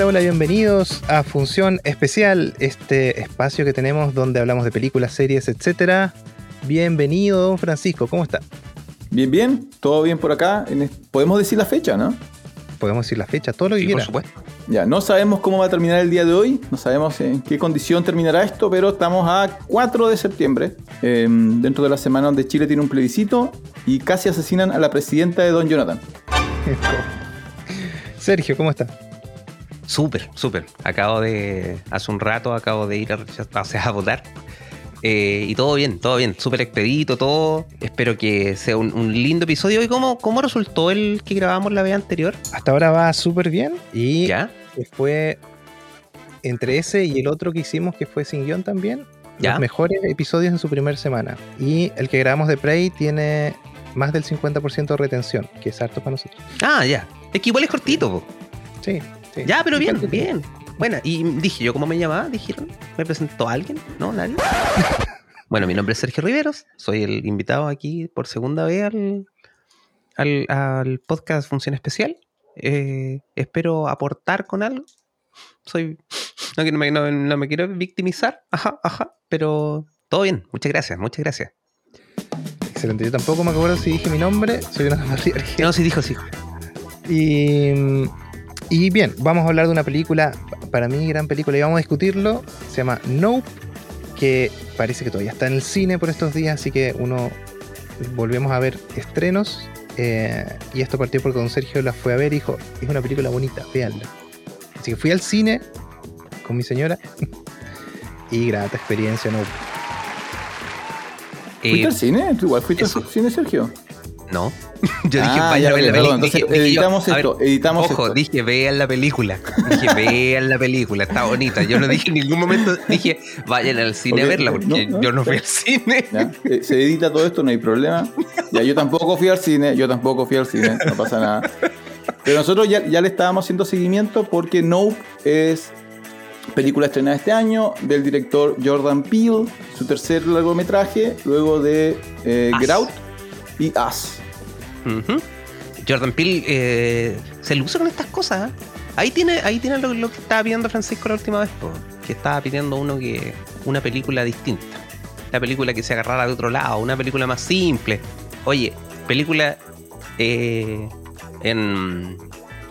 Hola, hola, bienvenidos a Función Especial, este espacio que tenemos donde hablamos de películas, series, etcétera. Bienvenido, don Francisco, ¿cómo está? Bien, bien, todo bien por acá. Podemos decir la fecha, ¿no? Podemos decir la fecha, todo lo que sí, quiera. Por supuesto. Ya, no sabemos cómo va a terminar el día de hoy, no sabemos en qué condición terminará esto, pero estamos a 4 de septiembre, eh, dentro de la semana donde Chile tiene un plebiscito y casi asesinan a la presidenta de Don Jonathan. Sergio, ¿cómo está? Súper, súper. Acabo de, hace un rato acabo de ir a, a votar. Eh, y todo bien, todo bien, súper expedito, todo. Espero que sea un, lindo episodio. ¿Y cómo, cómo resultó el que grabamos la vez anterior? Hasta ahora va súper bien. Y ¿Ya? fue entre ese y el otro que hicimos, que fue sin guion también, ¿Ya? los mejores episodios en su primera semana. Y el que grabamos de Prey tiene más del 50% de retención, que es harto para nosotros. Ah, ya. Es que igual es cortito, po. Sí, sí. Ya, pero bien, bien. Bueno, y dije yo, ¿cómo me llamaba? Dijeron, ¿me presentó alguien? ¿No? ¿Nadie? bueno, mi nombre es Sergio Riveros, soy el invitado aquí por segunda vez al, al, al podcast Función Especial. Eh, espero aportar con algo. Soy. No, no, me, no, no me quiero victimizar, ajá, ajá, pero todo bien, muchas gracias, muchas gracias. Excelente, yo tampoco me acuerdo si dije mi nombre, soy una No, sí dijo, sí. Y, y bien, vamos a hablar de una película, para mí gran película, y vamos a discutirlo. Se llama Nope, que parece que todavía está en el cine por estos días, así que uno volvemos a ver estrenos. Eh, y esto partió porque don Sergio la fue a ver y dijo, es una película bonita, véanla. Así que fui al cine con mi señora y grata experiencia, Nope. ¿Fuiste al cine? ¿Tú igual fuiste al cine, Sergio? No. Yo dije, Ah, vayan ya, a ver la película. entonces Dije- editamos ver, esto, editamos Ojo, esto. dije, vean la película. Dije, vean la película, está bonita. Yo no dije en ningún momento, dije, vayan al cine a verla, porque no, no. yo no fui al cine. ¿ya? Eh, Se edita todo esto, no hay problema. Ya, yo tampoco fui al cine, yo tampoco fui al cine, no pasa nada. Pero nosotros ya, ya le estábamos haciendo seguimiento porque Nope es película estrenada este año del director Jordan Peele, su tercer largometraje, luego de eh. Get Out y Us. Jordan Peele eh, se luce con estas cosas. ¿eh? Ahí tiene, ahí tiene lo, que estaba pidiendo Francisco la última vez, que estaba pidiendo uno que una película distinta. La película que se agarrara de otro lado, una película más simple. Oye, película eh, en,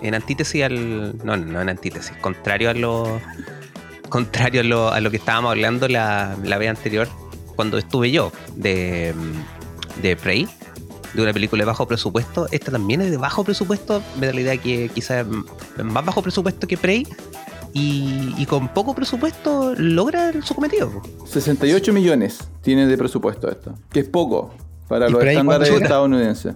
en antítesis al. No, no en antítesis, contrario a lo. Contrario a lo, a lo que estábamos hablando la, la vez anterior, cuando estuve yo, de, de Prey, de una película de bajo presupuesto. Esta también es de bajo presupuesto, me da la idea que quizás es más bajo presupuesto que Prey. Y, y con poco presupuesto logra su cometido. 68 millones tiene de presupuesto esto, que es poco para ¿Y los estándares estadounidenses.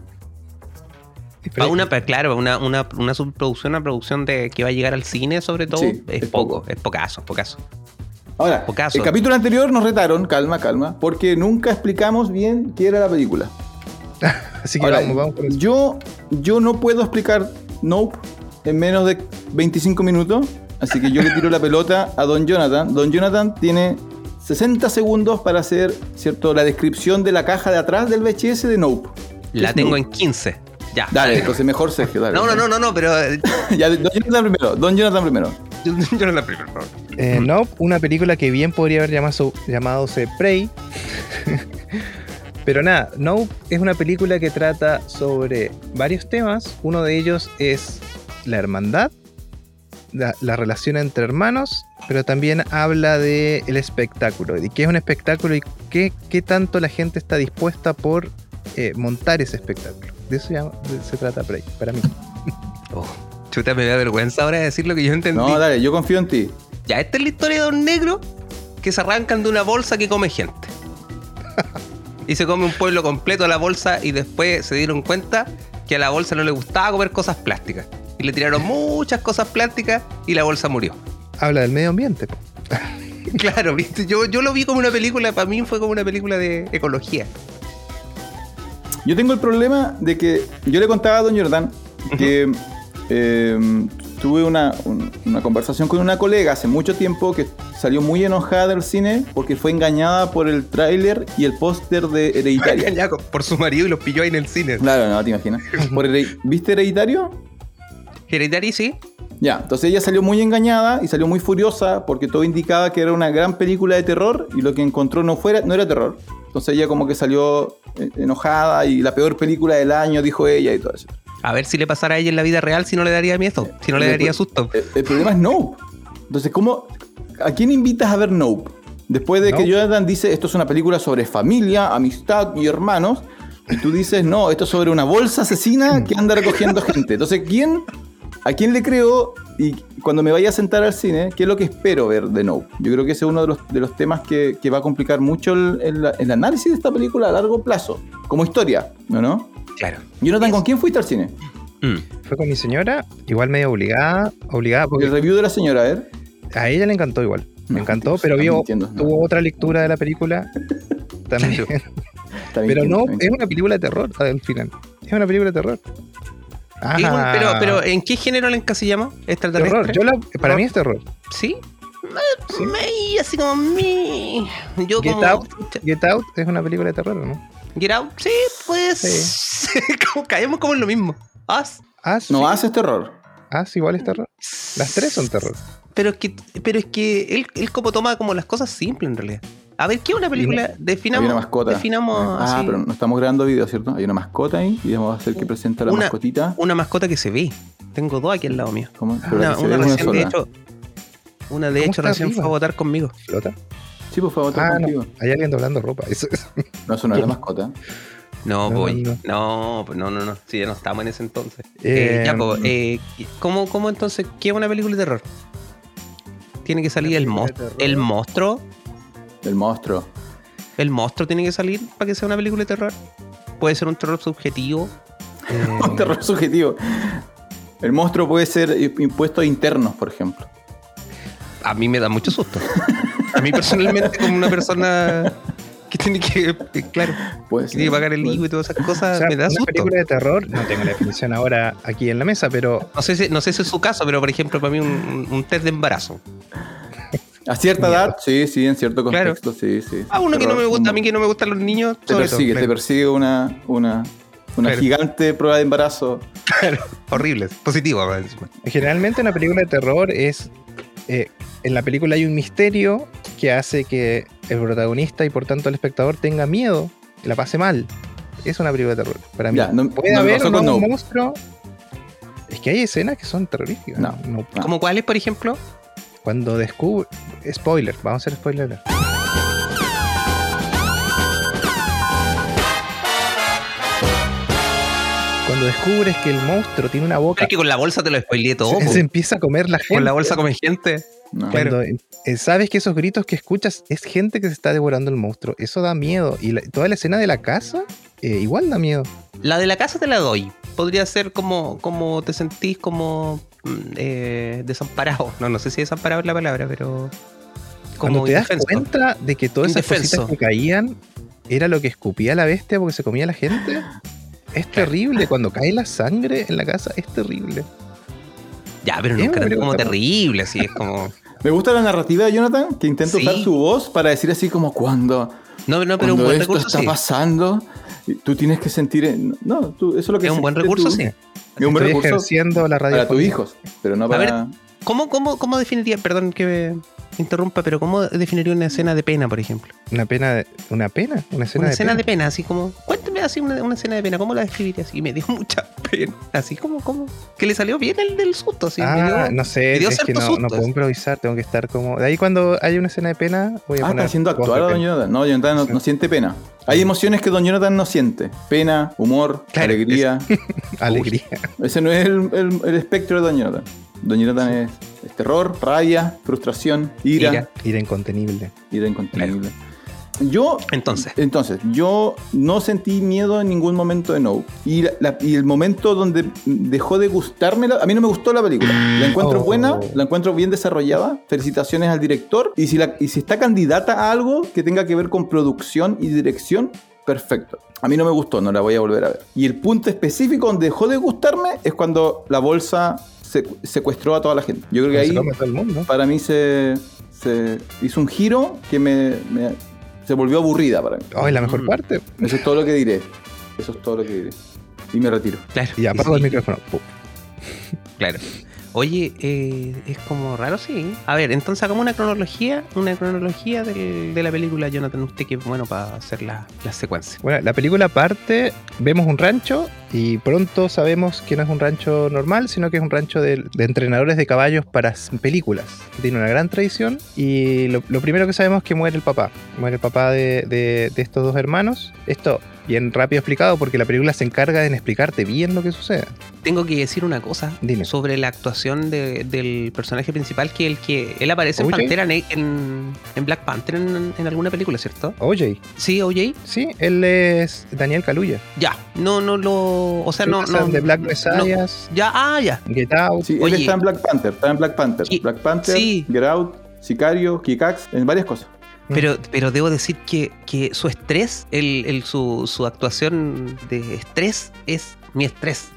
Para una, pa- claro, una, una, una subproducción, una producción de que va a llegar al cine, sobre todo, Sí, es, es poco, poco. es pocaso, pocaso. Ahora, Pocaso. el capítulo anterior nos retaron, calma, calma, porque nunca explicamos bien qué era la película. Así que Ahora, vamos, vamos por eso. yo, yo no puedo explicar Nope en menos de 25 minutos, así que yo le tiro la pelota a Don Jonathan. Don Jonathan tiene 60 segundos para hacer ¿cierto? la descripción de la caja de atrás del VHS de Nope. ¿Qué La tengo Nope? en 15. Ya. Dale, entonces mejor Sergio, dale. No, no, no, no, no, pero. ya, Don Jonathan primero, Don Jonathan primero. No la primero, por favor. Eh, Nope, una película que bien podría haber llamado, llamadose Prey. Pero nada, Nope es una película que trata sobre varios temas. Uno de ellos es la hermandad, la, la relación entre hermanos, pero también habla de el espectáculo, de qué es un espectáculo y qué, qué tanto la gente está dispuesta por eh, montar ese espectáculo. De eso ya- de- se trata Prey, para mí. Oh, chuta, me da vergüenza ahora decir lo que yo entendí. No, dale, yo confío en ti. Ya, esta es la historia de un negro que se arrancan de una bolsa que come gente. y se come un pueblo completo a la bolsa y después se dieron cuenta que a la bolsa no le gustaba comer cosas plásticas. Y le tiraron muchas cosas plásticas y la bolsa murió. Habla del medio ambiente. po. Claro, viste, yo, yo lo vi como una película, para mí fue como una película de ecología. Yo tengo el problema de que yo le contaba a Don Jordan que eh, tuve una, un- una conversación con una colega hace mucho tiempo que salió muy enojada del cine porque fue engañada por el tráiler y el póster de Hereditario. Por su marido y los pilló ahí en el cine. Claro, no te imaginas. Por ¿Viste Hereditario? Hereditary, sí. Ya, entonces ella salió muy engañada y salió muy furiosa porque todo indicaba que era una gran película de terror y lo que encontró no, fuera, no era terror. Entonces ella como que salió eh, enojada y la peor película del año, dijo ella y todo eso. A ver si le pasara a ella en la vida real, si no le daría miedo, si no le daría susto. El, el problema es Nope. Entonces, ¿cómo, ¿a quién invitas a ver Nope? Después de que Nope. Jonathan dice, esto es una película sobre familia, amistad y hermanos, y tú dices, no, esto es sobre una bolsa asesina que anda recogiendo gente. Entonces, ¿quién, ¿a quién le creo? Y cuando me vaya a sentar al cine, ¿qué es lo que espero ver de Nope? Yo creo que ese es uno de los, de los temas que, que va a complicar mucho el, el- el análisis de esta película a largo plazo, como historia, ¿no? ¿no? Claro. Jonathan, ¿con quién fuiste al cine? Mm. Fue con mi señora, igual medio obligada, obligada, porque El review de la señora, a ver. a ella le encantó igual. No, Me encantó, pero vio, mintiendo, no. tuvo otra lectura de la película. También. Pero no, es una película de terror al final. Es una película de terror. Ajá. pero, pero, ¿en qué género la encasillamos? ¿Extraterrestre? terror. Yo la- para Terror. mí es terror. ¿Sí? Sí. Me, así como mi. Yo Get como. Out. Get Out es una película de terror, ¿o ¿no? Get Out, sí, pues. como caemos como en lo mismo. Us. As, No sí. haces terror. As igual es terror. Las tres son terror. Pero es que, pero es que él, él como toma como las cosas simples en realidad. A ver, ¿qué es una película? Definamos. Hay una mascota. Definamos ah, así, pero no estamos grabando video, ¿cierto? Hay una mascota ahí y vamos a hacer que presenta la Una- mascotita. una mascota que se ve. Tengo dos aquí al lado mío. ¿Cómo? Pero Una, recién, de hecho. Una de ¿Cómo hecho recién arriba? fue a votar conmigo. ¿Flota? Sí, por favor, Ah, no. Hay alguien doblando ropa. Eso es. No, eso no es la mascota. No, No, voy. no. No, pues no, no, no. Sí, ya no estamos en ese entonces. Eh, Eh, ya, pues, eh, ¿cómo, ¿cómo entonces? ¿Qué es una película de terror? Tiene que salir el, terror. el monstruo. El monstruo. El monstruo tiene que salir para que sea una película de terror. Puede ser un terror subjetivo. eh, Un terror subjetivo. El monstruo puede ser impuestos internos, por ejemplo. A mí me da mucho susto. A mí personalmente, como una persona que tiene que, eh, claro, que tiene que pagar el IVA y todas esas o cosas, sea, me da una susto. película de terror, no tengo la definición ahora aquí en la mesa, pero No sé, si, no sé si es su caso, pero por ejemplo, para mí un, un test de embarazo. A cierta Mierda. edad, sí, sí, en cierto Claro. contexto, sí, sí. A uno que no me gusta, a mí que no me gustan los niños, Te sobre persigue, todo, te claro. persigue una, una, una Claro. gigante prueba de embarazo. horribles, positivo. además, encima. generalmente una película de terror es. Eh, en la película hay un misterio que hace que el protagonista y por tanto el espectador tenga miedo, y la pase mal. Es una película de terror. Para mí. Ya, no- Puede no haber no un monstruo. Es que hay escenas que son terroríficas. No. No. ¿Como cuáles, por ejemplo? Cuando descubre. Spoiler, vamos a hacer spoiler. Cuando descubres que el monstruo tiene una boca, Es que con la bolsa te lo spoileé todo. se, empieza a comer la gente. Con la bolsa come gente. No. Cuando eh, sabes que esos gritos que escuchas es gente que se está devorando el monstruo, eso da miedo. Y la- toda la escena de la casa eh, igual da miedo. La de la casa te la doy. Podría ser como, como te sentís como mm, eh, desamparado. No, no sé si desamparado es la palabra, pero. Como Cuando te das cuenta de que todas esas Indefenso. cositas que caían era lo que escupía la bestia porque se comía la gente, es terrible. Cuando cae la sangre en la casa, es terrible. Ya, pero Es era película como terrible, así es como. Me gusta la narrativa de Jonathan, que intenta Sí. usar su voz para decir así como cuando, No, no, pero un buen esto recurso está sí. pasando, tú tienes que sentir... en- No, tú, eso es lo que Es un buen recurso, tú. sí. Es un buen Estoy recurso ejerciendo la radio. para tus hijos, pero no A ver, para... ¿Cómo, cómo, ¿Cómo definiría, perdón que me interrumpa, pero cómo definiría una escena de pena, por ejemplo? Una pena, de- una pena, una escena una de escena pena. de pena, así como, cuéntame así una, una escena de pena, ¿cómo la describirías? Y me dio mucha pena, así como, como, que le salió bien el del susto, así, me Ah, dio- no sé, me dio es que no, susto no puedo improvisar, tengo que estar como. De ahí cuando hay una escena de pena, voy a Ah, poner. está haciendo voz de actuar a Don. Jonathan. No, Jonathan no, no siente pena. Hay emociones que Don Jonathan no siente. Pena, humor, Claro, alegría. Alegría. Ese no es el, el- el espectro de Don Jonathan. Don Jonathan es, es terror, rabia, frustración, ira, Ira. Ira incontenible. ira incontenible. Yo, Entonces, entonces, yo no sentí miedo en ningún momento de No. Y, la- la- y el momento donde dejó de gustarme, la- a mí no me gustó la película. La encuentro Oh. buena, la encuentro bien desarrollada. Felicitaciones al director. Y si, la, y si está candidata a algo que tenga que ver con producción y dirección, perfecto. A mí no me gustó, no la voy a volver a ver. Y el punto específico donde dejó de gustarme es cuando la bolsa secuestró a toda la gente. Yo creo que ahí el mundo. para mí se, se hizo un giro que me, me- se volvió aburrida para mí. Oh, es la mejor Mm. parte. Eso es todo lo que diré. Eso es todo lo que diré. Y me retiro. claro. Y apago sí, el micrófono. Pum. Claro. Oye, eh, es como raro, sí. A ver, entonces hagamos una cronología, una cronología de la película Jonathan, usted que bueno para hacer la, las secuencias. Bueno, la película parte, vemos un rancho y pronto sabemos que no es un rancho normal, sino que es un rancho de, entrenadores de caballos para películas. Tiene una gran tradición y lo, lo primero que sabemos es que muere el papá. Muere el papá de, de- de estos dos hermanos. Esto bien rápido explicado porque la película se encarga de explicarte bien lo que sucede. Tengo que decir una cosa Dime. sobre la actuación de- del personaje principal, que el que él aparece en. Pantera en, en Black Panther en, en alguna película, ¿cierto? OJ, Sí, OJ. sí, él es Daniel Kaluuya. Ya, no, no lo. O sea, no. No de Black no- Messiah, ya, ah, ya. Get Out. Sí, Oye. él está en Black Panther, está en Black Panther. Y- Black Panther, sí. Get Out, Sicario, Kikax, en varias cosas. Pero, pero debo decir que, que su estrés, el, el- su, su actuación de estrés es mi estrés.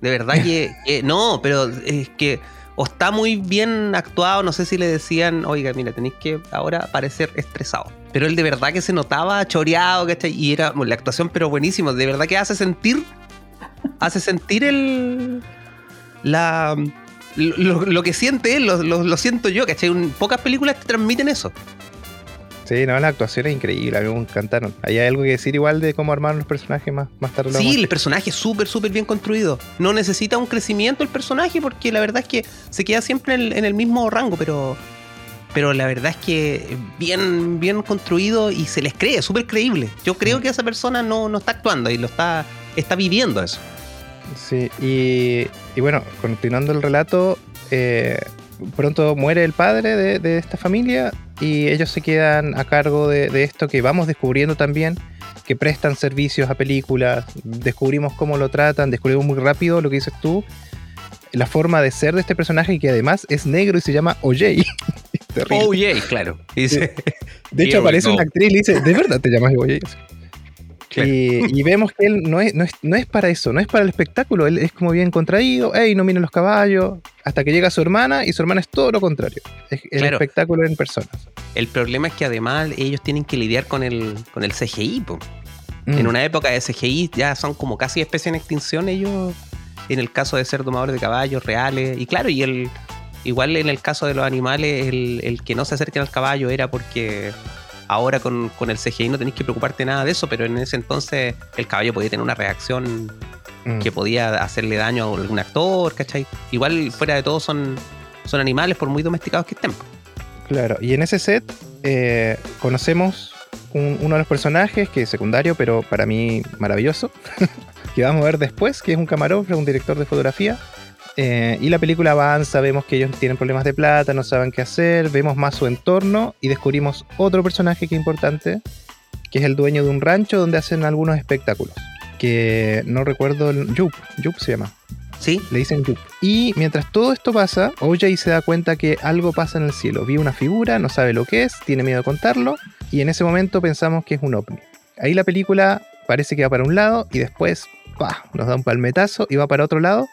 De verdad que, que no, pero es que o está muy bien actuado, no sé si le decían, oiga, mira, tenéis que ahora parecer estresado. Pero él de verdad que se notaba choreado, ¿cachai? Y era bueno, la actuación, pero buenísimo. De verdad que hace sentir, hace sentir el, la, lo, lo que siente él, lo, lo- lo siento yo, ¿cachai? Un- pocas películas te transmiten eso. Sí, no, la actuación es increíble, a mí me encantaron. ¿Hay algo que decir igual de cómo armaron los personajes más, más tarde? Sí, el personaje es súper, súper bien construido. No necesita un crecimiento el personaje porque la verdad es que se queda siempre en el, en el mismo rango, pero, pero la verdad es que bien, bien construido y se les cree, súper creíble. Yo creo que esa persona no, no está actuando y lo está, está viviendo eso. Sí, y, y bueno, continuando el relato, eh, pronto muere el padre de, de esta familia y ellos se quedan a cargo de, de esto que vamos descubriendo también, que prestan servicios a películas, descubrimos cómo lo tratan, descubrimos muy rápido lo que dices tú, la forma de ser de este personaje que además es negro y se llama OJ. Yeah, claro. Dice, De hecho, aparece una actriz y dice, ¿de verdad te llamas OJ? Claro. Y, y vemos que él no es, no, es, no es para eso, no es para el espectáculo, él es como bien contraído, hey, no miren los caballos, hasta que llega su hermana y su hermana es todo lo contrario, es el Claro. espectáculo en personas. el problema es que además ellos tienen que lidiar con el, con el CGI. Mm. En una época de CGI ya son como casi especie en extinción ellos, en el caso de ser domadores de caballos reales. Y claro, y el igual en el caso de los animales, el, el que no se acerquen al caballo era porque ahora con, con el CGI no tenéis que preocuparte nada de eso, pero en ese entonces el caballo podía tener una reacción Mm. que podía hacerle daño a algún actor, ¿cachai? Igual fuera de todo son, son animales por muy domesticados que estén. Claro, y en ese set eh, conocemos un- uno de los personajes que es secundario, pero para mí maravilloso, que vamos a ver después, que es un camarógrafo, un director de fotografía. Eh, y la película avanza, vemos que ellos tienen problemas de plata, no saben qué hacer, vemos más su entorno y descubrimos otro personaje que es importante, que es el dueño de un rancho donde hacen algunos espectáculos. Que no recuerdo el. Yup, Yup se llama. ¿Sí? Le dicen Yup. Y mientras todo esto pasa, OJ se da cuenta que algo pasa en el cielo. Vi una figura, no sabe lo que es, tiene miedo de contarlo, y en ese momento pensamos que es un ovni. Ahí la película parece que va para un lado y después ¡pah! nos da un palmetazo y va para otro lado.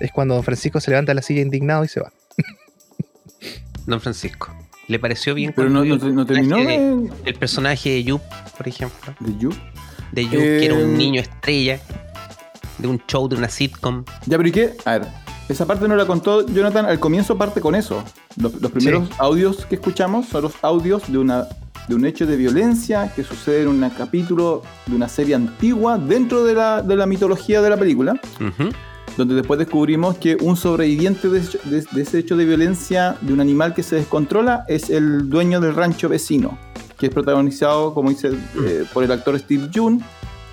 Es cuando Don Francisco se levanta de la silla indignado y se va. Don Francisco. ¿Le pareció bien Pero no, no, no el terminó personaje de- de, el personaje de Yup, por ejemplo? de You. De Yup, que era Eh, un niño estrella de un show, de una sitcom. Ya, pero ¿y qué? A ver, esa parte no la contó Jonathan, al comienzo parte con eso. Los, los primeros audios que escuchamos son los audios de, una, de un hecho de violencia que sucede en un capítulo de una serie antigua dentro de la, de la mitología de la película. Donde después descubrimos que un sobreviviente de, ese- de- de ese hecho de violencia de un animal que se descontrola es el dueño del rancho vecino, que es protagonizado, como dice, eh, por el actor Steve June,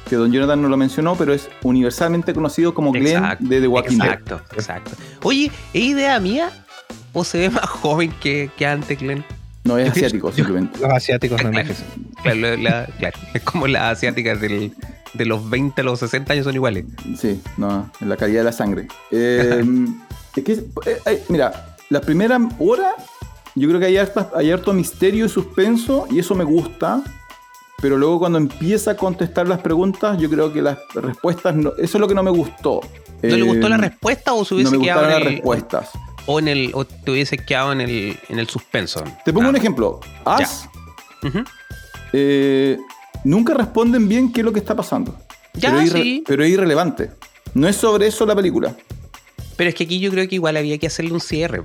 que don Jonathan no lo mencionó, pero es universalmente conocido como Glenn Exacto, de The Walking Dead. Exacto, exacto. Oye, ¿es idea mía o se ve más joven que, que antes, Glenn? No es asiático, simplemente. Los asiáticos no envejecen. Claro, la- la- claro, es como las asiáticas del- de los 20 a los 60 años son iguales. Sí, no, en la calidad de la sangre. Eh, es que, eh, eh, mira, la primera hora, yo creo que hay, harta- hay harto misterio y suspenso, y eso me gusta. Pero luego cuando empieza a contestar las preguntas, yo creo que las respuestas, no- eso es lo que no me gustó. ¿No le gustó la respuesta o se No hubiese me quedado gustaron en las el, respuestas. O en el o te hubiese quedado en el, en el suspenso? Te pongo Ah, un ejemplo. As, eh, nunca responden bien qué es lo que está pasando. Ya, pero, sí. pero es irrelevante. No es sobre eso la película. Pero es que aquí yo creo que igual había que hacerle un cierre.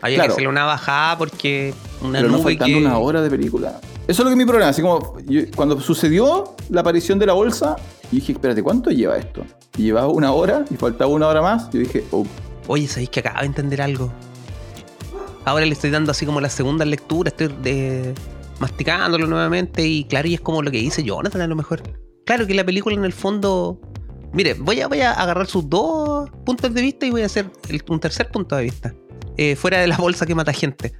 Había Claro. que hacerle una bajada porque una Pero no faltando que... una hora de película. Eso es lo que es mi problema. Así como yo- cuando sucedió la aparición de la bolsa, yo dije, espérate, ¿cuánto lleva esto? Y llevaba una hora y faltaba una hora más. Yo dije, oh, Oye, ¿sabéis que acabo de entender algo? Ahora le estoy dando así como la segunda lectura, estoy de- masticándolo nuevamente y claro, y es como lo que dice Jonathan a lo mejor. Claro que la película en el fondo... Mire, voy a, voy a agarrar sus dos puntos de vista y voy a hacer un tercer punto de vista. Eh, fuera de la bolsa que mata gente.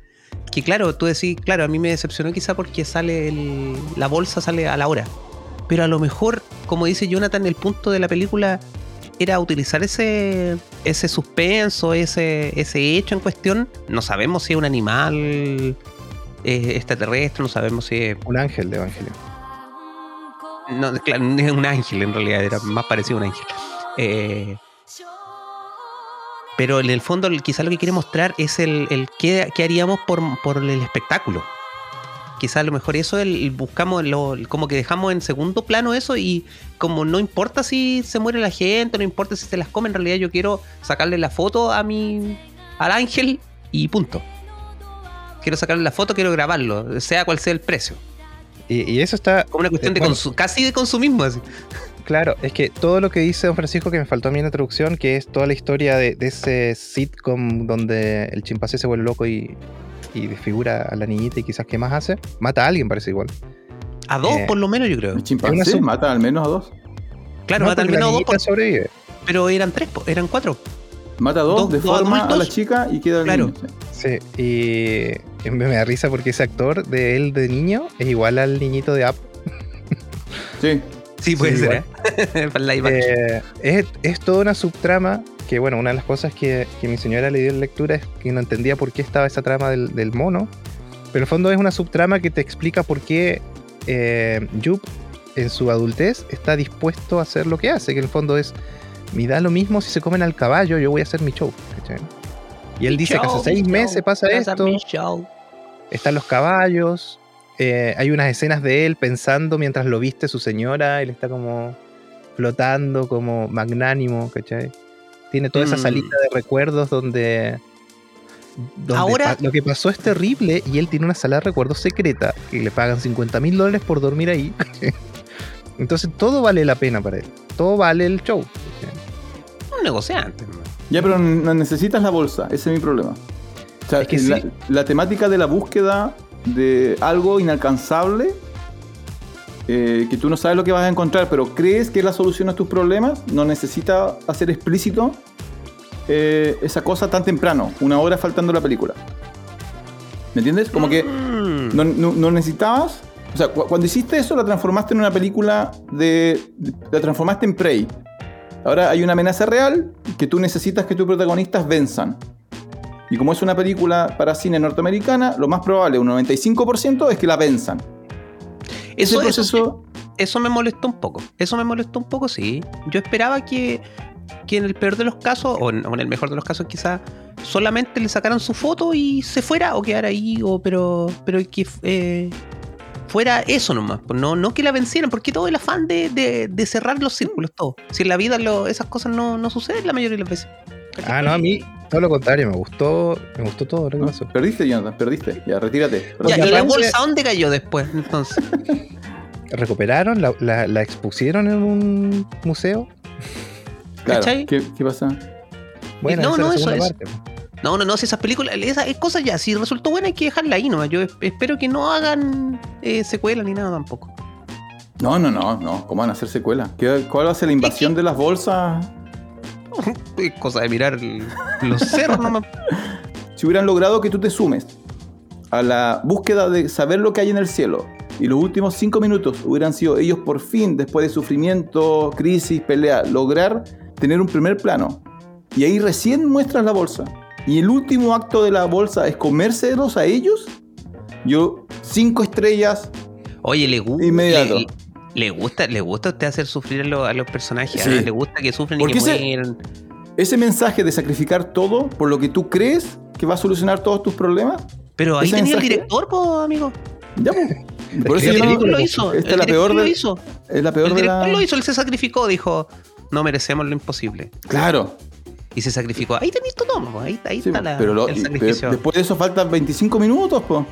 Que claro, tú decís, claro, a mí me decepcionó quizá porque sale el- la bolsa sale a la hora. Pero a lo mejor, como dice Jonathan, el punto de la película era utilizar ese, ese suspenso, ese, ese hecho en cuestión. No sabemos si es un animal eh, extraterrestre, no sabemos si es. Un ángel de Evangelio. No, claro, no es un ángel en realidad, era más parecido a un ángel. Eh, pero en el fondo, quizá lo que quiere mostrar es el, el qué, qué haríamos por, por el espectáculo. Quizá a lo mejor eso el, el buscamos, lo- como que dejamos en segundo plano eso y como no importa si se muere la gente, no importa si se las come, en realidad yo quiero sacarle la foto a mi al ángel y punto. Quiero sacarle la foto, quiero grabarlo, sea cual sea el precio. Y, y eso está Como una cuestión Eh, de bueno. consu- casi de consumismo así. Claro, es que todo lo que dice don Francisco que me faltó a mí en la introducción, que es toda la historia de, de ese sitcom donde el chimpancé se vuelve loco y, y desfigura a la niñita y quizás qué más hace, mata a alguien parece igual. A dos Eh, por lo menos yo creo. el chimpancé una mata al menos a dos. Claro, No, mata al menos dos, niñita por- sobrevive. pero eran tres, eran cuatro. Mata a dos, Dos- dos deforma a la chica y queda el Claro. niño. sí. Y, y me, me da risa porque ese actor de él de niño es igual al niñito de App. Sí. Sí, puede Sí, ser, ¿eh? Eh, es, es toda una subtrama que, bueno, una de las cosas que, que mi señora le dio en lectura es que no entendía por qué estaba esa trama del, del mono. Pero en el fondo es una subtrama que te explica por qué eh, Jup en su adultez está dispuesto a hacer lo que hace, que en el fondo es, me da lo mismo si se comen al caballo, yo voy a hacer mi show. ¿cachai? Y él dice que hace seis meses pasa esto, están los caballos, eh, hay unas escenas de él pensando mientras lo viste su señora, él está como flotando, como magnánimo, ¿cachai? Tiene toda esa Mm. salita de recuerdos donde, donde Ahora- lo que pasó es terrible y él tiene una sala de recuerdos secreta que le pagan 50 mil dólares por dormir ahí. Entonces todo vale la pena para él, todo vale el show. Un negociante. man. Ya, pero no necesitas la bolsa, ese es mi problema. O sea, Es que la, sí. la temática de la búsqueda de algo inalcanzable, eh, que tú no sabes lo que vas a encontrar, pero crees que es la solución a tus problemas, no necesita hacer explícito eh, esa cosa tan temprano, una hora faltando la película. ¿Me entiendes? Como que Mm. no, no- no necesitabas. O sea, cu- cuando hiciste eso, la transformaste en una película de. de- La transformaste en Prey. Ahora hay una amenaza real que tú necesitas que tus protagonistas venzan. Y como es una película para cine norteamericana, lo más probable, un 95%, es que la venzan. Ese Eso, eso, proceso. eso me molestó un poco. Eso me molestó un poco, sí. Yo esperaba que, que en el peor de los casos, o en, o en el mejor de los casos quizás, solamente le sacaran su foto y se fuera o quedara ahí, o, pero, pero que eh, fuera eso nomás. pues No, no que la vencieran, porque todo el afán de, de- de cerrar los círculos, todo. Si en la vida lo- esas cosas no, no suceden la mayoría de las veces. Ah, no, a mí todo lo contrario, me gustó, me gustó todo lo que ¿no? pasó. Perdiste, Jonathan, perdiste. Ya, retírate. Ya, ¿Y la bolsa dónde cayó después? Entonces, recuperaron, la, la- la expusieron en un museo. Claro. ¿Cachai? ¿Qué, qué pasa? Bueno, no, esa es no, la eso es- parte. No, no, no, si esas películas, esas es cosas ya, si resultó buena hay que dejarla ahí nomás. Yo es- espero que no hagan eh, secuela ni nada tampoco. No, no, no, no. ¿Cómo van a hacer secuela? ¿Qué- ¿Cuál va a ser la invasión de las bolsas? Es cosa de mirar los cerros nomás. si hubieran logrado que tú te sumes a la búsqueda de saber lo que hay en el cielo y los últimos cinco minutos hubieran sido ellos por fin, después de sufrimiento, crisis, pelea, lograr tener un primer plano y ahí recién muestras la bolsa y el último acto de la bolsa es comérselos a ellos, yo cinco estrellas, Oye, le gusta. Inmediato. Le, le gusta, le gusta a usted hacer sufrir a, lo- a los personajes. Sí. ¿ah? Le gusta que sufran y que ese- mueran. ese mensaje de sacrificar todo por lo que tú crees que va a solucionar todos tus problemas, Pero ahí tenía el director, po, amigo. ya pues. Por eso El director lo hizo. esta el es la peor director lo de, hizo. es la peor El de director la... lo hizo, él se sacrificó, dijo, no merecemos lo imposible. Claro. y se sacrificó. Ahí tenéis todo, ahí, ahí Sí, está la, pero, lo- el sacrificio. pero después de eso faltan 25 minutos, po.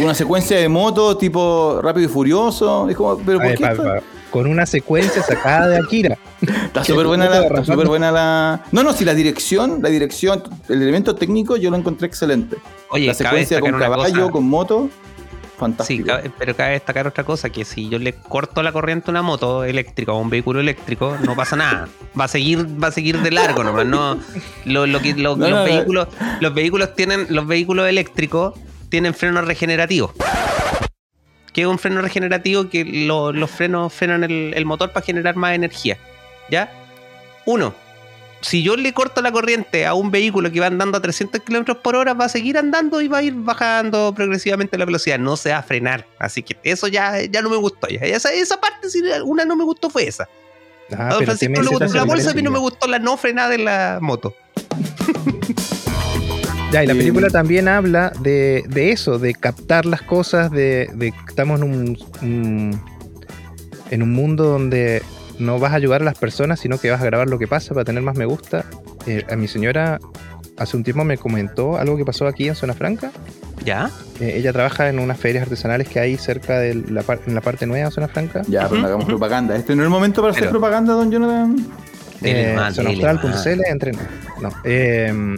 Una secuencia de moto tipo rápido y furioso. Es como, pero ¿por ver, qué pa- esto? pa- con una secuencia sacada de Akira. Está súper buena, la, está súper buena la. No, no, si la dirección, la dirección, el elemento técnico yo lo encontré excelente. Oye, la secuencia con caballo, cosa. con moto, Sí, fantástico. cabe- pero cabe destacar otra cosa, que si yo le corto la corriente a una moto eléctrica o a un vehículo eléctrico, no pasa nada. Va a seguir, va a seguir de largo nomás. No, lo, lo que, lo- No, los, no, no. vehículos, los vehículos tienen, los vehículos eléctricos tienen frenos regenerativos. Que es un freno regenerativo que lo- los frenos frenan el, el motor para generar más energía. ¿Ya? Uno, si yo le corto la corriente a un vehículo que va andando a 300 kilómetros por hora, va a seguir andando y va a ir bajando progresivamente la velocidad. No se va a frenar. Así que eso ya, ya no me gustó. Ya. Esa, esa parte, si una no me gustó, fue esa. Ah, a don pero Francisco le gustó la bolsa, a mí no me gustó la no frenada de la moto. Ya, y la Eh, película también habla de, de eso, de captar las cosas, de, de que estamos en un, un- en un mundo donde no vas a ayudar a las personas, sino que vas a grabar lo que pasa para tener más me gusta. Eh, a mi señora hace un tiempo me comentó algo que pasó aquí en Zona Franca. ¿Ya? Eh, ella trabaja en unas ferias artesanales que hay cerca de la, par- en la parte nueva de Zona Franca. Ya, pero no hagamos propaganda. Este no es el momento para hacer propaganda, don Jonathan. Eh, más, dele zonaustral.cl, entren. No. eh,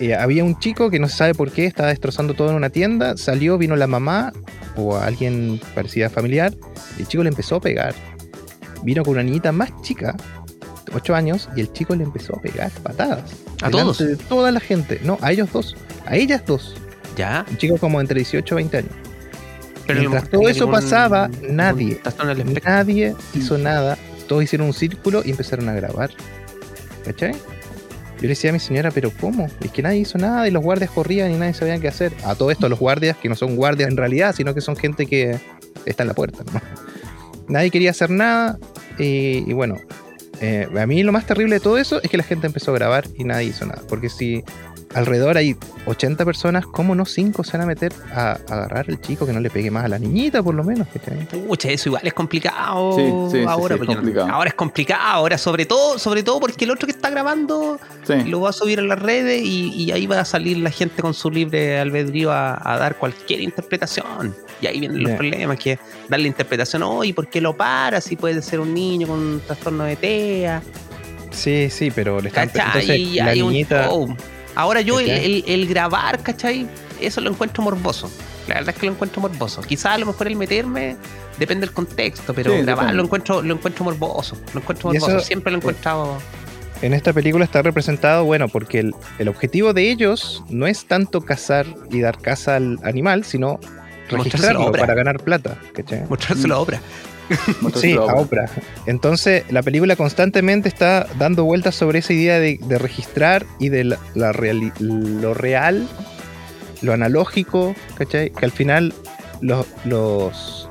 eh, había un chico que no se sabe por qué estaba destrozando todo en una tienda. Salió, vino la mamá o alguien parecida familiar. Y el chico le empezó a pegar. Vino con una niñita más chica, 8 años, y el chico le empezó a pegar patadas. ¿A todos? De toda la gente. No, a ellos dos. A ellas dos. ¿Ya? Un chico como entre 18 y 20 años. Pero Mientras todo eso pasaba, nadie. Nadie hizo nada. Todos hicieron un círculo y empezaron a grabar. ¿Cachai? Yo le decía a mi señora, pero ¿cómo? Es que nadie hizo nada y los guardias corrían y nadie sabía qué hacer. A todo esto, los guardias, que no son guardias en realidad, sino que son gente que está en la puerta. ¿no? Nadie quería hacer nada y, bueno, eh, a mí lo más terrible de todo eso es que la gente empezó a grabar y nadie hizo nada. Porque si alrededor hay 80 personas, ¿cómo no 5 se van a meter a, a agarrar al chico que no le pegue más a la niñita, por lo menos? Pucha, eso igual es complicado Sí, sí, sí, ahora. sí, es porque no- complicado. Ahora es complicado, ahora sobre todo, sobre todo porque el otro que está grabando Sí. lo va a subir a las redes y, y ahí va a salir la gente con su libre albedrío a, a dar cualquier interpretación. Y ahí vienen los problemas, que darle interpretación, oye, ¿por qué lo para? Si puede ser un niño con un trastorno de TEA. Sí, sí, pero le están entonces, Y la hay un niñita, show. Ahora yo el, ¿Cachai? el- el grabar, ¿cachai? Eso lo encuentro morboso. La verdad es que lo encuentro morboso. Quizás a lo mejor el meterme depende del contexto, pero Sí, grabar depende. lo encuentro, lo encuentro morboso. Lo encuentro morboso. eso- Siempre lo he encontrado. en esta película está representado, bueno, porque el, el objetivo de ellos no es tanto cazar y dar caza al animal, sino registrarlo para ganar plata. ¿cachai? Mostrarse la obra. Sí, a. Oprah. Entonces, la película constantemente está dando vueltas sobre esa idea de, de registrar y de la, la reali- lo real, lo analógico, ¿cachai? Que al final los, los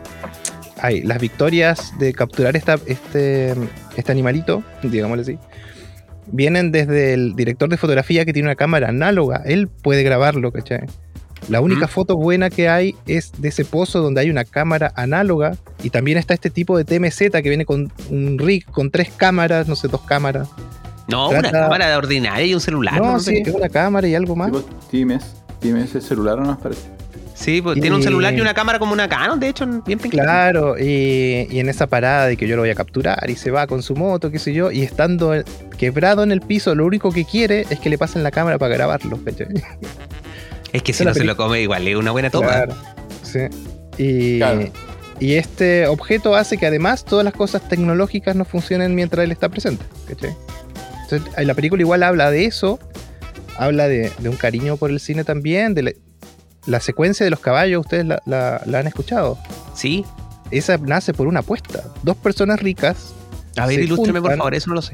ay, las victorias de capturar esta, este, este animalito, digámosle así, vienen desde el director de fotografía que tiene una cámara análoga. Él puede grabarlo, ¿cachai? La única foto buena que hay es de ese pozo donde hay una cámara análoga y también está este tipo de TMZ que viene con un rig con tres cámaras, no sé, dos cámaras. No, Trata- una cámara ordinaria y un celular. no, ¿no? sí, es una cámara y algo más. Times. Times es celular o no parece. Sí, pues Y- tiene un celular y una cámara como una Canon, de hecho, bien pequeña. Claro, y, y en esa parada de que yo lo voy a capturar y se va con su moto, qué sé yo, y estando quebrado en el piso, lo único que quiere es que le pasen la cámara para grabarlo. ¿cachai? Es que si no se lo come igual, es una buena toma. Claro, sí. Y, Claro. y este objeto hace que además todas las cosas tecnológicas no funcionen mientras él está presente. ¿cachai? Entonces, la película igual habla de eso, habla de, de un cariño por el cine también, de la, la secuencia de los caballos, ustedes la, la- la han escuchado. Sí. Esa nace por una apuesta. Dos personas ricas, A ver, ilústreme, por favor, eso no lo sé.